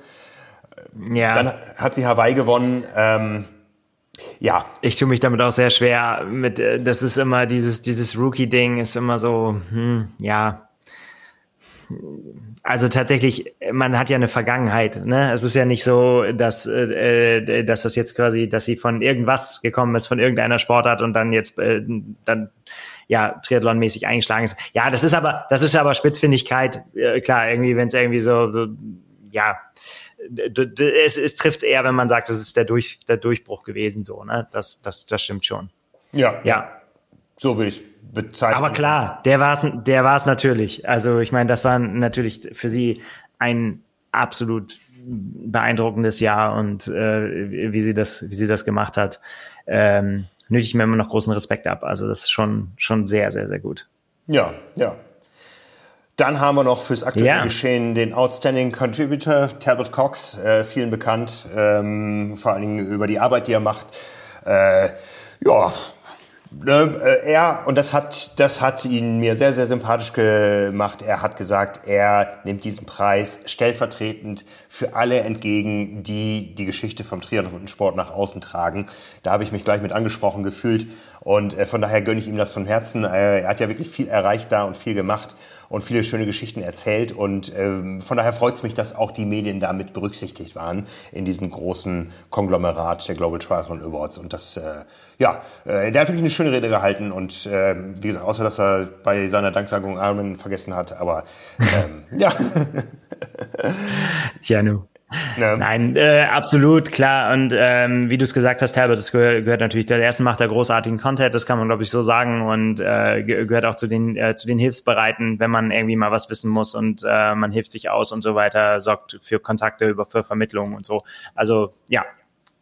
Ja. Dann hat sie Hawaii gewonnen. Ähm, ja. Ich tue mich damit auch sehr schwer. Mit, äh, das ist immer dieses, dieses Rookie-Ding ist immer so, hm, ja. Also tatsächlich, man hat ja eine Vergangenheit. Ne? Es ist ja nicht so, dass, äh, äh, dass das jetzt quasi, dass sie von irgendwas gekommen ist, von irgendeiner Sportart und dann jetzt äh, dann ja Triathlon-mäßig eingeschlagen ist. Ja, das ist aber, das ist aber Spitzfindigkeit. Äh, klar, irgendwie, wenn es irgendwie so, so ja, es, es trifft eher, wenn man sagt, das ist der, Durch, der Durchbruch gewesen, so, ne? Das, das, das stimmt schon. Ja. Ja. So würde ich bezeichnen. Aber klar, der war es der war's natürlich. Also ich meine, das war natürlich für sie ein absolut beeindruckendes Jahr und äh, wie sie das, wie sie das gemacht hat, ähm, nötig mir immer noch großen Respekt ab. Also das ist schon, schon sehr, sehr, sehr gut. Ja, ja. Dann haben wir noch fürs aktuelle ja. Geschehen den Outstanding Contributor Talbot Cox, äh, vielen bekannt, ähm, vor allen Dingen über die Arbeit, die er macht. Äh, ja, Ne, äh, er, und das hat, das hat ihn mir sehr, sehr sympathisch gemacht. Er hat gesagt, er nimmt diesen Preis stellvertretend für alle entgegen, die die Geschichte vom Triathlon-Sport nach außen tragen. Da habe ich mich gleich mit angesprochen gefühlt und äh, von daher gönne ich ihm das von Herzen. Äh, er hat ja wirklich viel erreicht da und viel gemacht und viele schöne Geschichten erzählt. Und ähm, von daher freut es mich, dass auch die Medien damit berücksichtigt waren in diesem großen Konglomerat der Global Triathlon Awards. Und das, äh, ja, äh, der hat wirklich eine schöne Rede gehalten. Und äh, wie gesagt, außer dass er bei seiner Danksagung Ironman vergessen hat, aber ähm, ja. Tja, nu. Ne? Nein, äh, absolut, klar. Und ähm, wie du es gesagt hast, Herbert, das gehört, gehört natürlich, der erste macht der großartigen Content, das kann man, glaube ich, so sagen. Und äh, gehört auch zu den, äh, zu den Hilfsbereiten, wenn man irgendwie mal was wissen muss und äh, man hilft sich aus und so weiter, sorgt für Kontakte, über für Vermittlung und so. Also ja,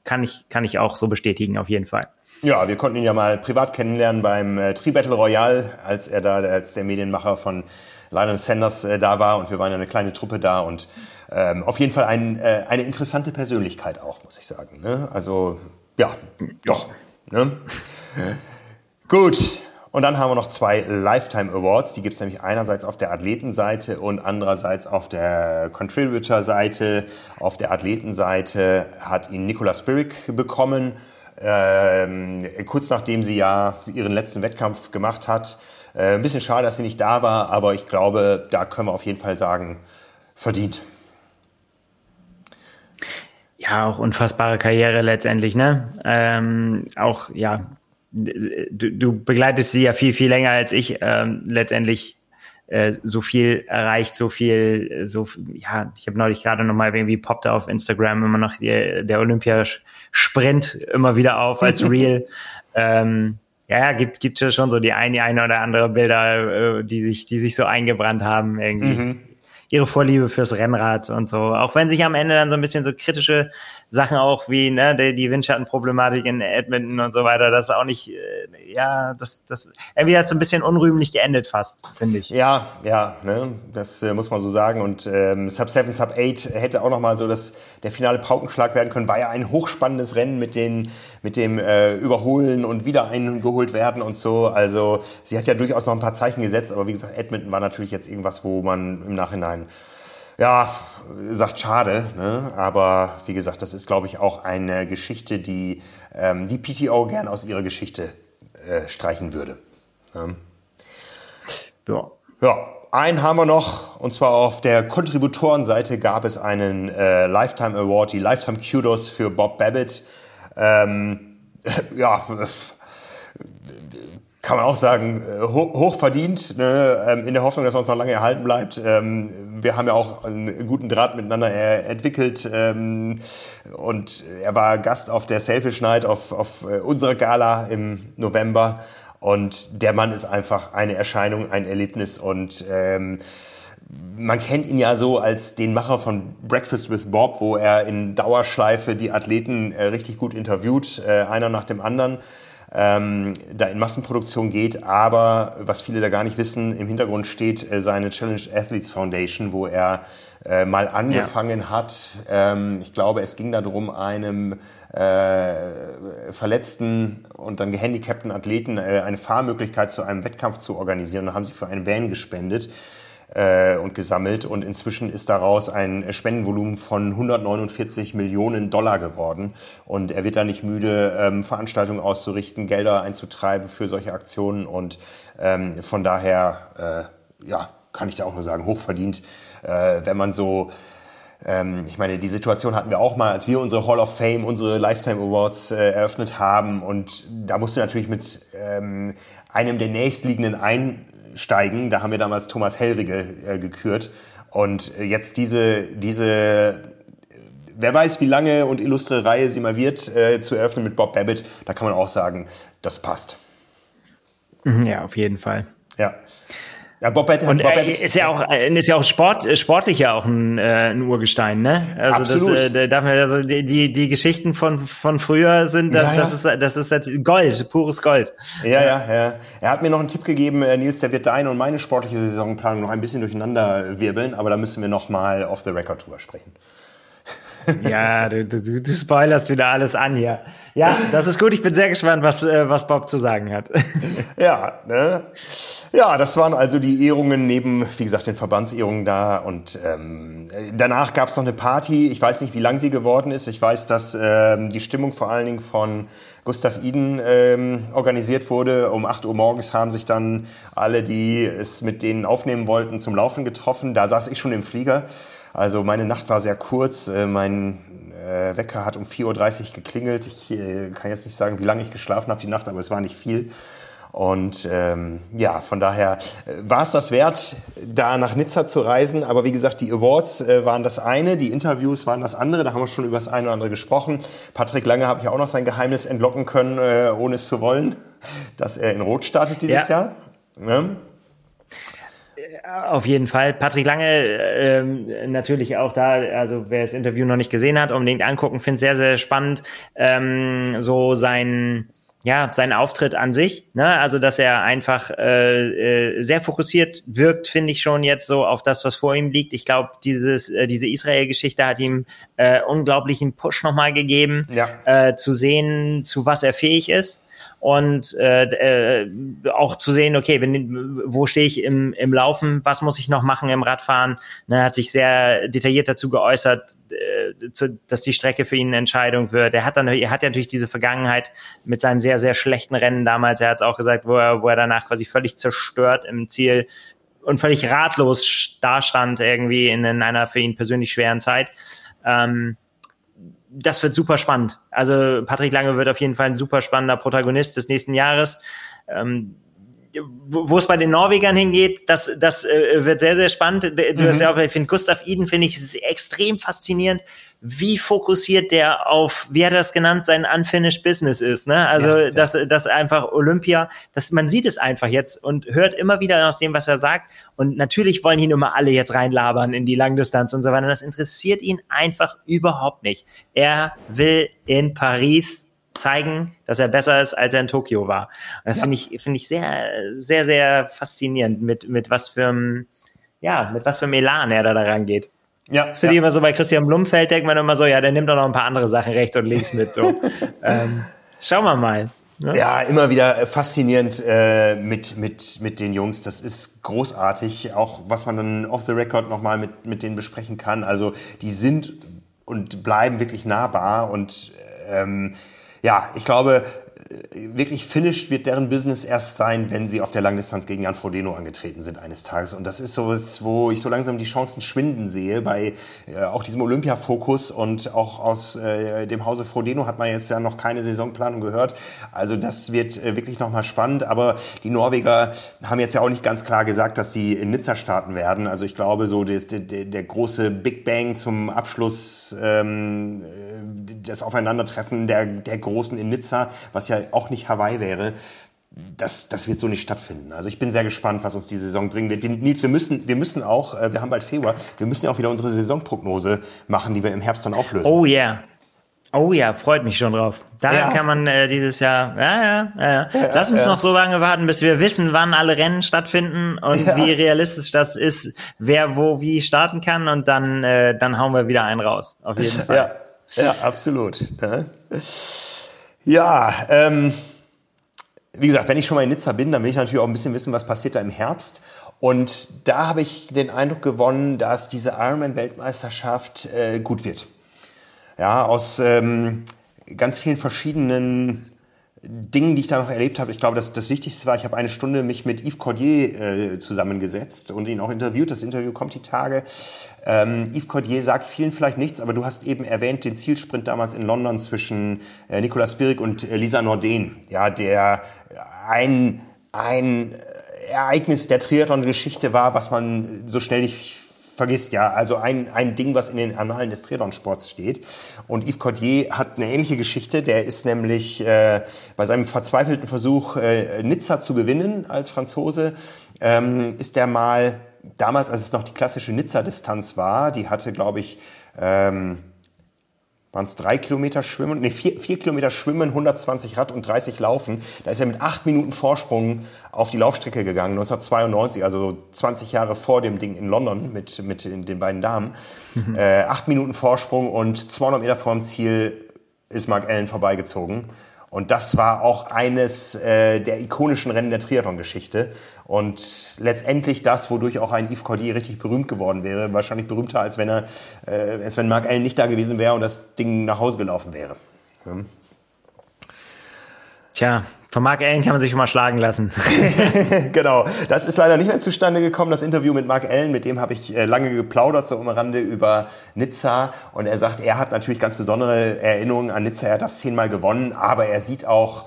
kann ich, kann ich auch so bestätigen, auf jeden Fall. Ja, wir konnten ihn ja mal privat kennenlernen beim äh, Tri-Battle Royale, als er da als der Medienmacher von Lionel Sanders äh, da war und wir waren ja eine kleine Truppe da und ähm, auf jeden Fall ein, äh, eine interessante Persönlichkeit auch, muss ich sagen. Ne? Also ja, doch. Ne? Gut. Und dann haben wir noch zwei Lifetime Awards. Die gibt es nämlich einerseits auf der Athletenseite und andererseits auf der Contributor-Seite. Auf der Athletenseite hat ihn Nicola Spirik bekommen, ähm, kurz nachdem sie ja ihren letzten Wettkampf gemacht hat. Äh, ein bisschen schade, dass sie nicht da war, aber ich glaube, da können wir auf jeden Fall sagen, verdient ja, auch unfassbare Karriere letztendlich, ne? Ähm, auch, ja, du, du begleitest sie ja viel, viel länger als ich, ähm, letztendlich äh, so viel erreicht, so viel, so, ja, ich habe neulich gerade nochmal irgendwie poppt auf Instagram immer noch die, der Olympiasprint immer wieder auf als Real. ähm, ja, ja, gibt, gibt schon so die eine, eine oder andere Bilder, äh, die sich, die sich so eingebrannt haben irgendwie. Mhm ihre Vorliebe fürs Rennrad und so. Auch wenn sich am Ende dann so ein bisschen so kritische Sachen auch wie ne, die, die Windschattenproblematik in Edmonton und so weiter, das auch nicht, äh, ja, das, das irgendwie hat so ein bisschen unrühmlich geendet fast, finde ich. Ja, ja, ne, das äh, muss man so sagen. Und ähm, Sub 7, Sub 8 hätte auch nochmal so das, der finale Paukenschlag werden können. War ja ein hochspannendes Rennen mit, den, mit dem äh, Überholen und wieder eingeholt werden und so. Also sie hat ja durchaus noch ein paar Zeichen gesetzt, aber wie gesagt, Edmonton war natürlich jetzt irgendwas, wo man im Nachhinein ja, sagt schade, ne? aber wie gesagt, das ist, glaube ich, auch eine Geschichte, die ähm, die PTO gern aus ihrer Geschichte äh, streichen würde. Ne? Ja. Ja, einen haben wir noch, und zwar auf der Kontributorenseite gab es einen äh, Lifetime Award, die Lifetime Kudos für Bob Babbitt. Ähm, ja, kann man auch sagen, äh, hoch verdient, ne? Ähm, in der Hoffnung, dass er uns noch lange erhalten bleibt. Ähm, wir haben ja auch einen guten Draht miteinander entwickelt ähm, und er war Gast auf der Selfish Night auf, auf äh, unserer Gala im November und der Mann ist einfach eine Erscheinung, ein Erlebnis und man kennt ihn ja so als den Macher von Breakfast with Bob, wo er in Dauerschleife die Athleten äh, richtig gut interviewt, einer nach dem anderen, ähm, da in Massenproduktion geht. Aber was viele da gar nicht wissen, im Hintergrund steht äh, seine Challenge Athletes Foundation, wo er äh, mal angefangen ja. hat. Ähm, ich glaube, es ging darum, einem äh, verletzten und dann gehandicapten Athleten äh, eine Fahrmöglichkeit zu einem Wettkampf zu organisieren. Da haben sie für einen Van gespendet äh, und gesammelt. Und inzwischen ist daraus ein Spendenvolumen von 149 Millionen Dollar geworden. Und er wird da nicht müde, ähm, Veranstaltungen auszurichten, Gelder einzutreiben für solche Aktionen. Und ähm, von daher äh, ja, kann ich da auch nur sagen, hochverdient, äh, wenn man so ähm, ich meine, die Situation hatten wir auch mal, als wir unsere Hall of Fame, unsere Lifetime Awards äh, eröffnet haben. Und da musste natürlich mit ähm, einem der nächstliegenden ein steigen. Da haben wir damals Thomas Hellrige äh, gekürt. Und äh, jetzt diese, diese, wer weiß, wie lange und illustre Reihe sie mal wird, äh, zu eröffnen mit Bob Babbitt, da kann man auch sagen, das passt. Mhm, ja, auf jeden Fall. Ja. Ja, Bob Batt, und Bob äh, ist ja auch äh, ist ja auch Sport äh, sportlich ja auch ein, äh, ein Urgestein, ne? Also Absolut. das äh, darf man also die, die die Geschichten von von früher sind das, ja, ja. das ist das ist Gold, pures Gold. Ja, ja, ja. Er hat mir noch einen Tipp gegeben, Nils, der wird deine und meine sportliche Saisonplanung noch ein bisschen durcheinander wirbeln, aber da müssen wir noch mal off the record drüber sprechen. ja, du, du, du spoilerst wieder alles an hier. Ja, das ist gut. Ich bin sehr gespannt, was, was Bob zu sagen hat. ja, ne? Ja, das waren also die Ehrungen neben, wie gesagt, den Verbandsehrungen da. Und ähm, danach gab es noch eine Party. Ich weiß nicht, wie lang sie geworden ist. Ich weiß, dass ähm, die Stimmung vor allen Dingen von Gustav Iden ähm, organisiert wurde. Um 8 Uhr morgens haben sich dann alle, die es mit denen aufnehmen wollten, zum Laufen getroffen. Da saß ich schon im Flieger. Also meine Nacht war sehr kurz. Äh, mein äh, Wecker hat um 4.30 Uhr geklingelt. Ich äh, kann jetzt nicht sagen, wie lange ich geschlafen habe die Nacht, aber es war nicht viel. Und ähm, ja, von daher äh, war es das wert, da nach Nizza zu reisen. Aber wie gesagt, die Awards äh, waren das eine, die Interviews waren das andere. Da haben wir schon über das eine oder andere gesprochen. Patrick Lange habe ich auch noch sein Geheimnis entlocken können, äh, ohne es zu wollen, dass er in Rot startet dieses ja. Jahr. Ja. Auf jeden Fall. Patrick Lange ähm, natürlich auch da, also wer das Interview noch nicht gesehen hat, unbedingt angucken, finde es sehr, sehr spannend. Ähm, so sein, ja, sein Auftritt an sich, ne? Also dass er einfach äh, äh, sehr fokussiert wirkt, finde ich schon jetzt so auf das, was vor ihm liegt. Ich glaube, dieses, äh, diese Israel-Geschichte hat ihm äh, unglaublichen Push nochmal gegeben, ja. äh, zu sehen, zu was er fähig ist und äh, äh, auch zu sehen, okay, wenn, wo stehe ich im, im Laufen, was muss ich noch machen im Radfahren. Ne, hat sich sehr detailliert dazu geäußert, äh, zu, dass die Strecke für ihn eine Entscheidung wird. Er hat dann, er hat ja natürlich diese Vergangenheit mit seinem sehr, sehr schlechten Rennen damals. Er hat es auch gesagt, wo er, wo er danach quasi völlig zerstört im Ziel und völlig ratlos dastand irgendwie in, in einer für ihn persönlich schweren Zeit. Ähm, das wird super spannend. Also Patrick Lange wird auf jeden Fall ein super spannender Protagonist des nächsten Jahres. Ähm, wo es bei den Norwegern hingeht, das, das äh, wird sehr, sehr spannend. Du mhm. hast ja auch, ich finde, Gustav Iden finde ich ist extrem faszinierend, wie fokussiert der auf, wie hat er das genannt, sein unfinished Business ist. Ne? Also, ja, dass das einfach Olympia, dass man sieht es einfach jetzt und hört immer wieder aus dem, was er sagt. Und natürlich wollen ihn immer alle jetzt reinlabern in die Langdistanz und so weiter. Das interessiert ihn einfach überhaupt nicht. Er will in Paris zeigen, dass er besser ist, als er in Tokio war. Und das ja. finde ich, finde ich sehr, sehr, sehr faszinierend, mit, mit was für einem, ja, mit was für einem Elan er da daran geht. Ja. Das finde ja. ich immer so bei Christian Blumfeld, denkt man immer so, ja, der nimmt auch noch ein paar andere Sachen rechts und links mit, so. ähm, schauen wir mal. Ne? Ja, immer wieder faszinierend äh, mit, mit, mit den Jungs. Das ist großartig. Auch was man dann off the record nochmal mit, mit denen besprechen kann. Also die sind und bleiben wirklich nahbar und ähm, ja, ich glaube, wirklich finished wird deren Business erst sein, wenn sie auf der Langdistanz gegen Jan Frodeno angetreten sind eines Tages. Und das ist so, wo ich so langsam die Chancen schwinden sehe bei äh, auch diesem Olympia-Fokus und auch aus äh, dem Hause Frodeno hat man jetzt ja noch keine Saisonplanung gehört. Also das wird äh, wirklich nochmal spannend. Aber die Norweger haben jetzt ja auch nicht ganz klar gesagt, dass sie in Nizza starten werden. Also ich glaube, so das, der, der große Big Bang zum Abschluss, ähm, das Aufeinandertreffen der, der Großen in Nizza, was ja auch nicht Hawaii wäre, das, das wird so nicht stattfinden. Also ich bin sehr gespannt, was uns die Saison bringen wird. Wir, Nils, wir müssen, wir müssen auch, äh, wir haben bald Februar, wir müssen ja auch wieder unsere Saisonprognose machen, die wir im Herbst dann auflösen. Oh yeah. Oh ja, freut mich schon drauf. Da ja. kann man äh, dieses Jahr, ja, ja, ja. ja Lass uns noch so lange warten, bis wir wissen, wann alle Rennen stattfinden und wie realistisch das ist, wer wo wie starten kann und dann, äh, dann hauen wir wieder einen raus. Auf jeden Fall. Ja, ja absolut. Ja, ähm, wie gesagt, wenn ich schon mal in Nizza bin, dann will ich natürlich auch ein bisschen wissen, was passiert da im Herbst. Und da habe ich den Eindruck gewonnen, dass diese Ironman-Weltmeisterschaft äh, gut wird. Ja, aus ähm, ganz vielen verschiedenen Dingen, die ich da noch erlebt habe. Ich glaube, das, das Wichtigste war, ich habe eine Stunde mich mit Yves Cordier äh, zusammengesetzt und ihn auch interviewt. Das Interview kommt die Tage. Ähm, Yves Cordier sagt vielen vielleicht nichts, aber du hast eben erwähnt den Zielsprint damals in London zwischen äh, Nicolas Spirik und äh, Lisa Norden. Ja, der ein, ein Ereignis der Triathlon-Geschichte war, was man so schnell nicht vergisst, ja. Also ein, ein Ding, was in den Annalen des Triathlon-Sports steht. Und Yves Cordier hat eine ähnliche Geschichte. Der ist nämlich äh, bei seinem verzweifelten Versuch, äh, Nizza zu gewinnen als Franzose, ähm, ist der mal damals, als es noch die klassische Nizza-Distanz war, die hatte, glaube ich, ähm, waren es drei Kilometer Schwimmen, nee, vier, vier Kilometer Schwimmen, 120 Rad und 30 Laufen. Da ist er mit acht Minuten Vorsprung auf die Laufstrecke gegangen, 1992, also 20 Jahre vor dem Ding in London mit, mit den beiden Damen. Mhm. Äh, acht Minuten Vorsprung und 200 Meter vor dem Ziel ist Mark Allen vorbeigezogen. Und das war auch eines äh, der ikonischen Rennen der Triathlon-Geschichte. Und letztendlich das, wodurch auch ein Yves Cordier richtig berühmt geworden wäre. Wahrscheinlich berühmter, als wenn er, äh, als wenn Mark Allen nicht da gewesen wäre und das Ding nach Hause gelaufen wäre. Ja. Tja, von Mark Allen kann man sich schon mal schlagen lassen. genau. Das ist leider nicht mehr zustande gekommen, das Interview mit Mark Allen. Mit dem habe ich äh, lange geplaudert, so am Rande über Nizza. Und er sagt, er hat natürlich ganz besondere Erinnerungen an Nizza. Er hat das zehnmal gewonnen, aber er sieht auch,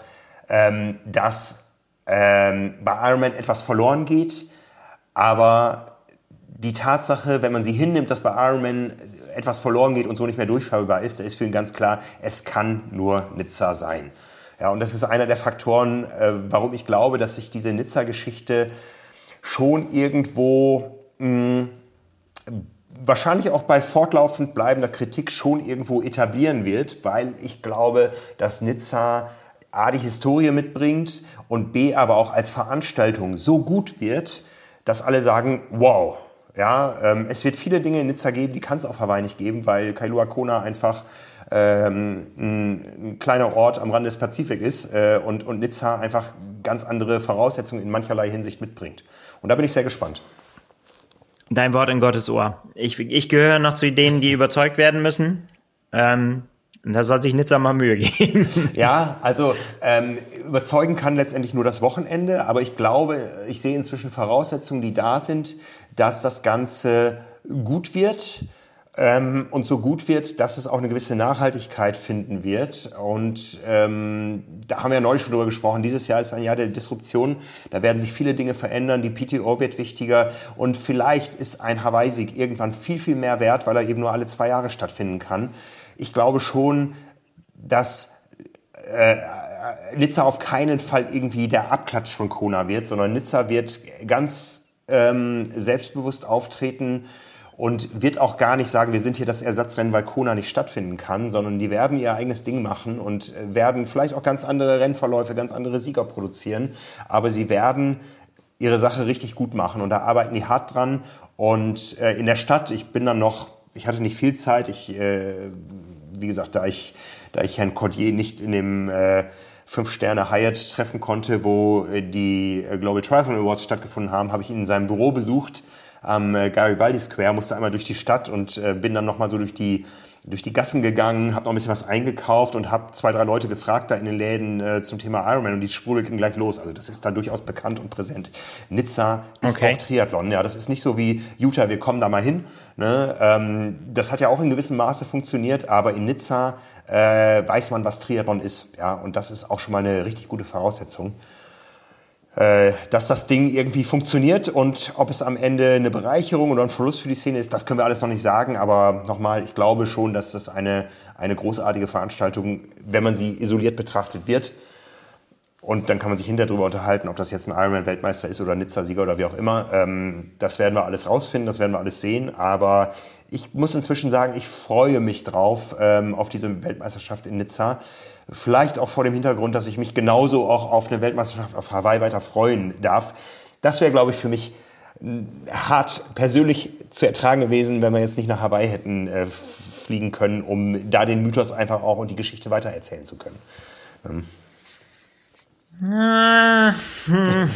ähm, dass ähm, bei Ironman etwas verloren geht. Aber die Tatsache, wenn man sie hinnimmt, dass bei Ironman etwas verloren geht und so nicht mehr durchführbar ist, da ist für ihn ganz klar, es kann nur Nizza sein. Ja, und das ist einer der Faktoren, äh, warum ich glaube, dass sich diese Nizza-Geschichte schon irgendwo mh, wahrscheinlich auch bei fortlaufend bleibender Kritik schon irgendwo etablieren wird, weil ich glaube, dass Nizza A, die Historie mitbringt und B, aber auch als Veranstaltung so gut wird, dass alle sagen, wow, ja, ähm, es wird viele Dinge in Nizza geben, die kann es auf Hawaii nicht geben, weil Kailua Kona einfach ähm, ein, ein, kleiner Ort am Rande des Pazifik ist äh, und, und Nizza einfach ganz andere Voraussetzungen in mancherlei Hinsicht mitbringt. Und da bin ich sehr gespannt. Dein Wort in Gottes Ohr. Ich, ich gehöre noch zu denen, die überzeugt werden müssen. Ähm, und da soll sich Nizza mal Mühe geben. Ja, also ähm, überzeugen kann letztendlich nur das Wochenende, aber ich glaube, ich sehe inzwischen Voraussetzungen, die da sind, dass das Ganze gut wird ähm, und so gut wird, dass es auch eine gewisse Nachhaltigkeit finden wird. Und ähm, da haben wir ja neulich schon drüber gesprochen. Dieses Jahr ist ein Jahr der Disruption. Da werden sich viele Dinge verändern. Die PTO wird wichtiger. Und vielleicht ist ein Hawaii-Sieg irgendwann viel, viel mehr wert, weil er eben nur alle zwei Jahre stattfinden kann. Ich glaube schon, dass äh, Nizza auf keinen Fall irgendwie der Abklatsch von Kona wird, sondern Nizza wird ganz ähm, selbstbewusst auftreten und wird auch gar nicht sagen, wir sind hier das Ersatzrennen, weil Kona nicht stattfinden kann, sondern die werden ihr eigenes Ding machen und äh, werden vielleicht auch ganz andere Rennverläufe, ganz andere Sieger produzieren, aber sie werden ihre Sache richtig gut machen und da arbeiten die hart dran. Und äh, in der Stadt, ich bin dann noch, ich hatte nicht viel Zeit, ich, äh, wie gesagt, da ich, da ich Herrn Cordier nicht in dem äh, Fünf-Sterne Hyatt treffen konnte, wo äh, die äh, Global Triathlon Awards stattgefunden haben, habe ich ihn in seinem Büro besucht am äh, Garibaldi Square, musste einmal durch die Stadt und äh, bin dann nochmal so durch die durch die Gassen gegangen, habe noch ein bisschen was eingekauft und habe zwei, drei Leute gefragt da in den Läden äh, zum Thema Ironman und die Sprudeln ging gleich los. Also das ist da durchaus bekannt und präsent. Nizza ist okay. auch Triathlon. Ja, das ist nicht so wie Utah, wir kommen da mal hin. Ne? Ähm, das hat ja auch in gewissem Maße funktioniert, aber in Nizza äh, weiß man, was Triathlon ist. Ja, und das ist auch schon mal eine richtig gute Voraussetzung. Äh, dass das Ding irgendwie funktioniert und ob es am Ende eine Bereicherung oder ein Verlust für die Szene ist, das können wir alles noch nicht sagen. Aber nochmal, ich glaube schon, dass das eine, eine großartige Veranstaltung, wenn man sie isoliert betrachtet, wird. Und dann kann man sich hinterher darüber unterhalten, ob das jetzt ein Ironman-Weltmeister ist oder Nizza-Sieger oder wie auch immer. Ähm, das werden wir alles rausfinden, das werden wir alles sehen. Aber ich muss inzwischen sagen, ich freue mich drauf, ähm, auf diese Weltmeisterschaft in Nizza. Vielleicht auch vor dem Hintergrund, dass ich mich genauso auch auf eine Weltmeisterschaft auf Hawaii weiter freuen darf. Das wäre, glaube ich, für mich hart persönlich zu ertragen gewesen, wenn wir jetzt nicht nach Hawaii hätten äh, fliegen können, um da den Mythos einfach auch und die Geschichte weiter erzählen zu können. Ähm. Ah, hm.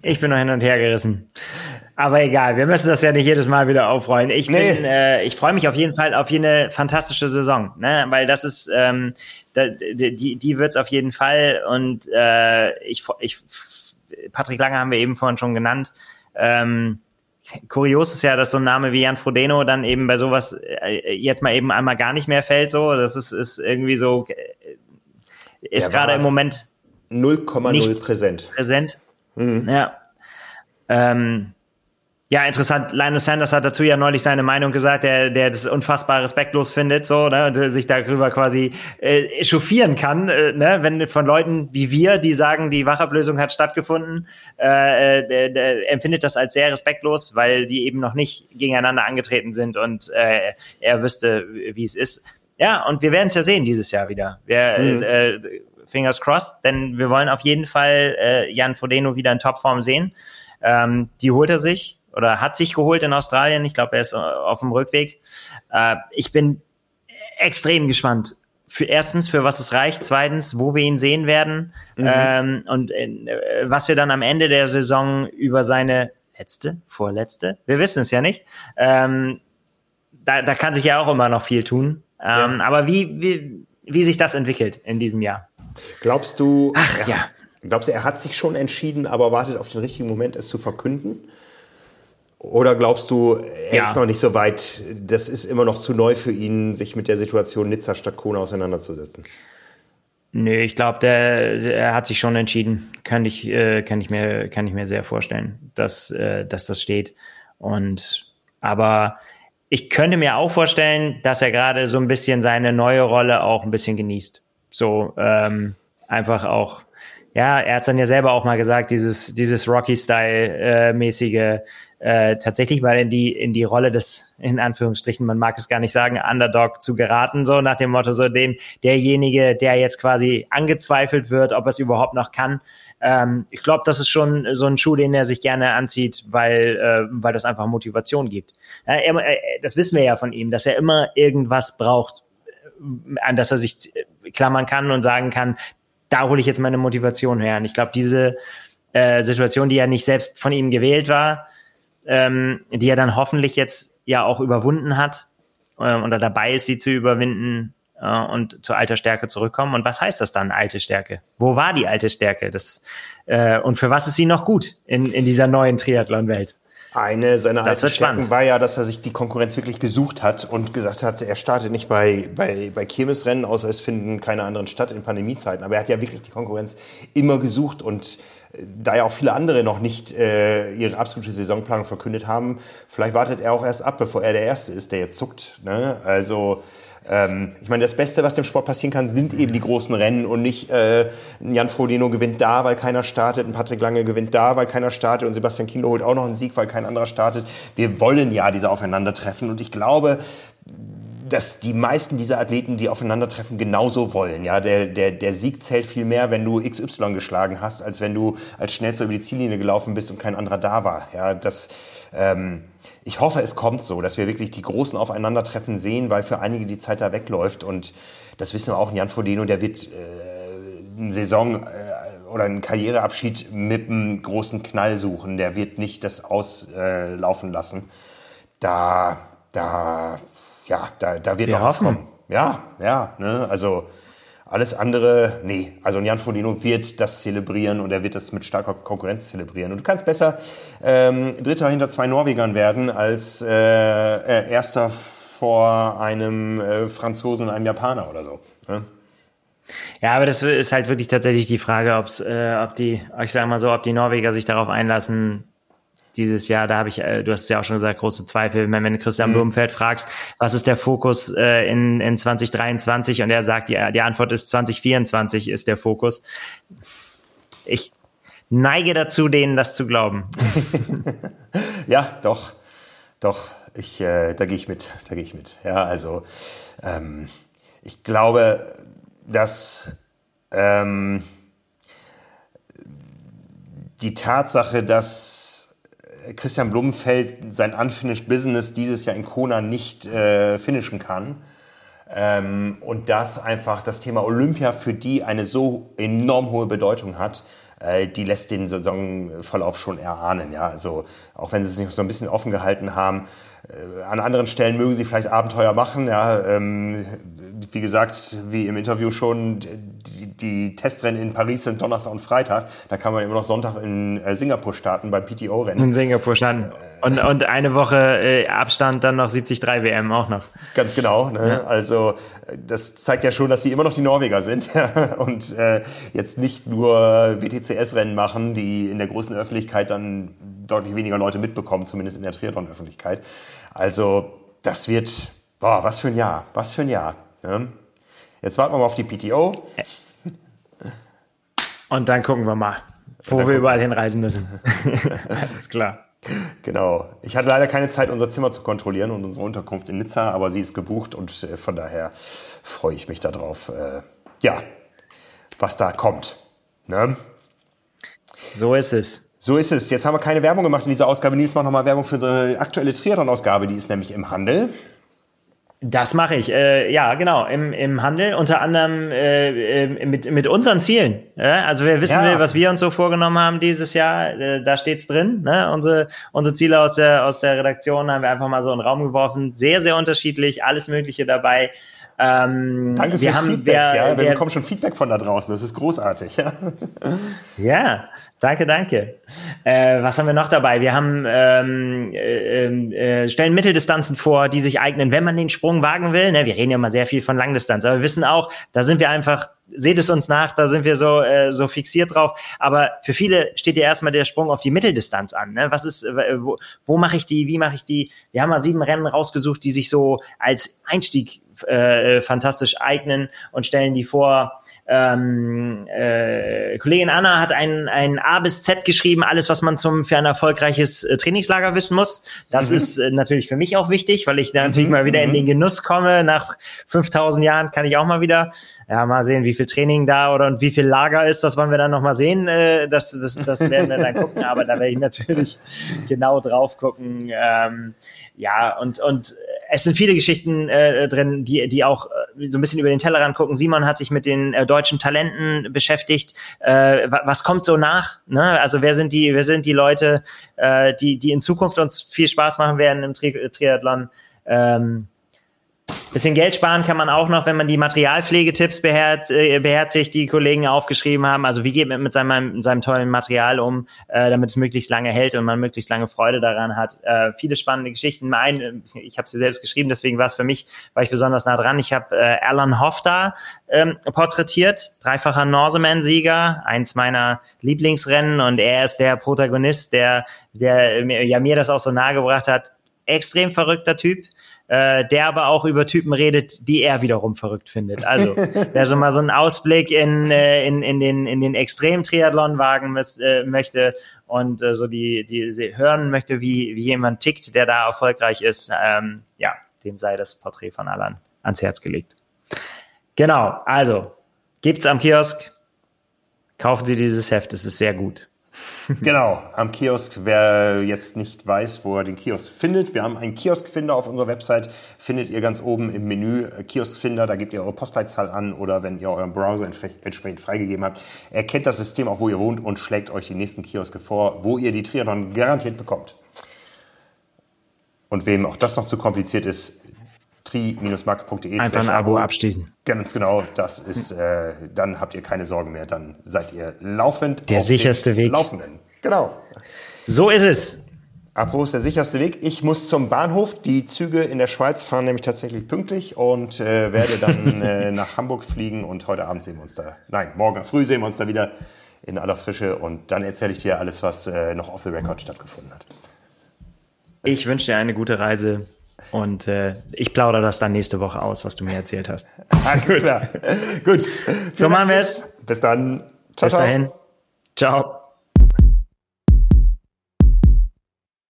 Ich bin noch hin und her gerissen. Aber egal, wir müssen das ja nicht jedes Mal wieder aufrollen. Ich nee. bin, äh, ich freue mich auf jeden Fall auf eine fantastische Saison, ne? Weil das ist, ähm, da, die, die wird's auf jeden Fall. Und äh, ich, ich, Patrick Lange haben wir eben vorhin schon genannt. Ähm, kurios ist ja, dass so ein Name wie Jan Frodeno dann eben bei sowas äh, jetzt mal eben einmal gar nicht mehr fällt. So, das ist, ist irgendwie so, äh, ist gerade im Moment 0,0 präsent. Präsent. Mhm. Ja. Ähm, ja, interessant. Lionel Sanders hat dazu ja neulich seine Meinung gesagt, der, der das unfassbar respektlos findet, so, ne, und sich darüber quasi äh, echauffieren kann, äh, ne, wenn von Leuten wie wir, die sagen, die Wachablösung hat stattgefunden, äh, äh der, der empfindet das als sehr respektlos, weil die eben noch nicht gegeneinander angetreten sind und äh, er wüsste, wie es ist. Ja, und wir werden es ja sehen dieses Jahr wieder. Wir, mhm. äh, fingers crossed, denn wir wollen auf jeden Fall äh, Jan Frodeno wieder in Topform sehen. Ähm, die holt er sich oder hat sich geholt in Australien. Ich glaube, er ist äh, auf dem Rückweg. Äh, ich bin extrem gespannt. Für erstens, für was es reicht. Zweitens, wo wir ihn sehen werden. Mhm. Ähm, und äh, was wir dann am Ende der Saison über seine letzte, vorletzte, wir wissen es ja nicht. Ähm, da, da kann sich ja auch immer noch viel tun. Ähm, ja. Aber wie, wie, wie sich das entwickelt in diesem Jahr? Glaubst du, Ach, er, ja. glaubst du, er hat sich schon entschieden, aber wartet auf den richtigen Moment, es zu verkünden? Oder glaubst du, er ja. ist noch nicht so weit, das ist immer noch zu neu für ihn, sich mit der Situation Nizza statt Kona auseinanderzusetzen? Nö, ich glaube, der, der, er hat sich schon entschieden. Kann ich, äh, kann ich mir, kann ich mir sehr vorstellen, dass, äh, dass das steht. Und aber ich könnte mir auch vorstellen, dass er gerade so ein bisschen seine neue Rolle auch ein bisschen genießt. So ähm, einfach auch ja, er hat dann ja selber auch mal gesagt, dieses, dieses Rocky-Style-mäßige, äh, tatsächlich mal in die, in die Rolle des, in Anführungsstrichen, man mag es gar nicht sagen, Underdog zu geraten, so nach dem Motto, so dem, derjenige, der jetzt quasi angezweifelt wird, ob er es überhaupt noch kann. Ähm, ich glaube, das ist schon so ein Schuh, den er sich gerne anzieht, weil, äh, weil das einfach Motivation gibt. Ja, er, er, das wissen wir ja von ihm, dass er immer irgendwas braucht, äh, an das er sich klammern kann und sagen kann, da hole ich jetzt meine Motivation her. Und ich glaube, diese äh, Situation, die ja nicht selbst von ihm gewählt war, ähm, die er dann hoffentlich jetzt ja auch überwunden hat äh, oder dabei ist, sie zu überwinden äh, und zu alter Stärke zurückkommen. Und was heißt das dann, alte Stärke? Wo war die alte Stärke? Das, äh, und für was ist sie noch gut in, in dieser neuen Triathlon-Welt? Eine seiner das alten Stärken spannend. war ja, dass er sich die Konkurrenz wirklich gesucht hat und gesagt hat, er startet nicht bei, bei, bei Kirmesrennen, außer es finden keine anderen statt in Pandemiezeiten. Aber er hat ja wirklich die Konkurrenz immer gesucht und da ja auch viele andere noch nicht äh, ihre absolute Saisonplanung verkündet haben, vielleicht wartet er auch erst ab, bevor er der Erste ist, der jetzt zuckt. Ne? Also ähm, ich meine, das Beste, was dem Sport passieren kann, sind eben die großen Rennen und nicht äh, Jan Frodeno gewinnt da, weil keiner startet, ein Patrick Lange gewinnt da, weil keiner startet und Sebastian Kienle holt auch noch einen Sieg, weil kein anderer startet. Wir wollen ja diese Aufeinandertreffen und ich glaube, dass die meisten dieser Athleten, die aufeinandertreffen, genauso wollen. Ja, der, der, der Sieg zählt viel mehr, wenn du XY geschlagen hast, als wenn du als schnellster über die Ziellinie gelaufen bist und kein anderer da war. Ja, das, ähm, ich hoffe, es kommt so, dass wir wirklich die großen Aufeinandertreffen sehen, weil für einige die Zeit da wegläuft. Und das wissen wir auch, Jan Frodeno, der wird äh, eine Saison äh, oder einen Karriereabschied mit einem großen Knall suchen. Der wird nicht das auslaufen äh, lassen. Da, da, ja, da, da wird wir noch was kommen. Ja, ja, ne, also alles andere, nee. Also Jan Frodeno wird das zelebrieren und er wird das mit starker Konkurrenz zelebrieren. Und du kannst besser ähm, Dritter hinter zwei Norwegern werden als äh, äh, Erster vor einem äh, Franzosen und einem Japaner oder so. Ne? Ja, aber das ist halt wirklich tatsächlich die Frage, ob's, äh, ob die, ich sage mal so, ob die Norweger sich darauf einlassen, dieses Jahr, da habe ich, äh, du hast es ja auch schon gesagt, große Zweifel. Wenn, wenn du Christian mhm. Blumenfeld fragst, was ist der Fokus äh, in, in 2023 und er sagt, die, die Antwort ist 2024 ist der Fokus. ich neige dazu, denen das zu glauben. ja, doch, doch. Ich, äh, da gehe ich mit, da gehe ich mit. Ja, also ähm, ich glaube, dass ähm, die Tatsache, dass Christian Blumenfeld sein Unfinished Business dieses Jahr in Kona nicht äh, finishen kann, ähm, und dass einfach das Thema Olympia für die eine so enorm hohe Bedeutung hat, äh, die lässt den Saisonverlauf schon erahnen. Ja? Also auch wenn sie es nicht so ein bisschen offen gehalten haben, an anderen Stellen mögen sie vielleicht Abenteuer machen. Ja, ähm, wie gesagt, wie im Interview schon, die, die, Testrennen in Paris sind Donnerstag und Freitag. Da kann man immer noch Sonntag in äh, Singapur starten beim PTO-Rennen. In Singapur starten. Und, und eine Woche äh, Abstand dann noch 73 WM auch noch. Ganz genau. Ne? Ja. Also das zeigt ja schon, dass sie immer noch die Norweger sind und äh, jetzt nicht nur WTCS-Rennen machen, die in der großen Öffentlichkeit dann deutlich weniger Leute mitbekommen, zumindest in der Triathlon-Öffentlichkeit. Also das wird, boah, was für ein Jahr, was für ein Jahr. Ne? Jetzt warten wir mal auf die PTO. Und dann gucken wir mal, wo wir überall hinreisen müssen. Alles klar. Genau. Ich hatte leider keine Zeit, unser Zimmer zu kontrollieren und unsere Unterkunft in Nizza, aber sie ist gebucht und äh, von daher freue ich mich darauf, äh, ja, was da kommt. Ne? So ist es. So ist es. Jetzt haben wir keine Werbung gemacht in dieser Ausgabe. Nils macht nochmal Werbung für unsere aktuelle Triathlon-Ausgabe. Die ist nämlich im Handel. Das mache ich, äh, ja, genau, im, im Handel, unter anderem äh, äh, mit, mit unseren Zielen. Ja? Also wer wissen ja. will, was wir uns so vorgenommen haben dieses Jahr, äh, da steht's drin. Ne? Unsere, unsere Ziele aus der, aus der Redaktion haben wir einfach mal so in den Raum geworfen. Sehr, sehr unterschiedlich, alles Mögliche dabei. Ähm, Danke fürs haben, Feedback, wer, ja. Wir wer, bekommen schon Feedback von da draußen, das ist großartig. Ja, ja Danke, danke. Äh, was haben wir noch dabei? Wir haben ähm, äh, äh, stellen Mitteldistanzen vor, die sich eignen, wenn man den Sprung wagen will. Ne, wir reden ja mal sehr viel von Langdistanz, aber wir wissen auch, da sind wir einfach, seht es uns nach, da sind wir so äh, so fixiert drauf. Aber für viele steht ja erstmal der Sprung auf die Mitteldistanz an. Ne? Was ist, äh, wo, wo mache ich die? Wie mache ich die? Wir haben mal sieben Rennen rausgesucht, die sich so als Einstieg äh, fantastisch eignen und stellen die vor. Ähm, äh, Kollegin Anna hat ein, ein A bis Z geschrieben, alles, was man zum für ein erfolgreiches äh, Trainingslager wissen muss. Das mhm. ist äh, natürlich für mich auch wichtig, weil ich da natürlich mhm. mal wieder in den mhm. Genuss komme. Nach 5000 Jahren kann ich auch mal wieder ja, mal sehen, wie viel Training da oder und wie viel Lager ist, das wollen wir dann nochmal sehen. Äh, das, das, das werden wir dann gucken, aber da werde ich natürlich genau drauf gucken. Ähm, ja, und, und es sind viele Geschichten äh, drin, die, die auch äh, so ein bisschen über den Tellerrand gucken. Simon hat sich mit den äh, deutschen Talenten beschäftigt. Äh, was kommt so nach? Ne? Also wer sind die, wer sind die Leute, äh, die, die in Zukunft uns viel Spaß machen werden im Tri Triathlon? Ähm, Bisschen Geld sparen kann man auch noch, wenn man die Materialpflegetipps beherz, äh, beherzigt, die Kollegen aufgeschrieben haben. Also wie geht man mit seinem, seinem tollen Material um, äh, damit es möglichst lange hält und man möglichst lange Freude daran hat. Äh, viele spannende Geschichten. Mein, ich habe sie selbst geschrieben, deswegen war es für mich, war ich besonders nah dran. Ich habe äh, Alan Hofda ähm, porträtiert, dreifacher Norseman-Sieger, eins meiner Lieblingsrennen und er ist der Protagonist, der, der ja mir das auch so nahegebracht hat. Extrem verrückter Typ äh, der aber auch über Typen redet, die er wiederum verrückt findet. Also, wer so mal so einen Ausblick in, äh, in, in den, in den Extrem-Triathlon wagen müß, äh, möchte und äh, so die, die hören möchte, wie, wie jemand tickt, der da erfolgreich ist, ähm, ja, dem sei das Porträt von Alan ans Herz gelegt. Genau, also, gibt's am Kiosk, kaufen Sie dieses Heft, es ist sehr gut. genau, am Kiosk. Wer jetzt nicht weiß, wo er den Kiosk findet, wir haben einen Kioskfinder auf unserer Website. Findet ihr ganz oben im Menü äh, Kioskfinder. Da gebt ihr eure Postleitzahl an oder wenn ihr euren Browser entsprechend freigegeben habt, erkennt das System auch, wo ihr wohnt und schlägt euch die nächsten Kioske vor, wo ihr die Triathlon garantiert bekommt. Und wem auch das noch zu kompliziert ist, tri-marke.de. Einfach ein Abo abschließen. Ganz genau, das ist, äh, dann habt ihr keine Sorgen mehr, dann seid ihr laufend. Der sicherste Weg. Laufenden. Genau. So ist es. Apropos der sicherste Weg. Ich muss zum Bahnhof. Die Züge in der Schweiz fahren nämlich tatsächlich pünktlich und äh, werde dann äh, nach Hamburg fliegen und heute Abend sehen wir uns da. Nein, morgen früh sehen wir uns da wieder in aller Frische und dann erzähle ich dir alles, was äh, noch off the record stattgefunden hat. Ich wünsche dir eine gute Reise. Und äh, ich plaudere das dann nächste Woche aus, was du mir erzählt hast. Alles klar. Gut. So machen wir es. Bis dann. Ciao, Bis ciao. dahin. Ciao.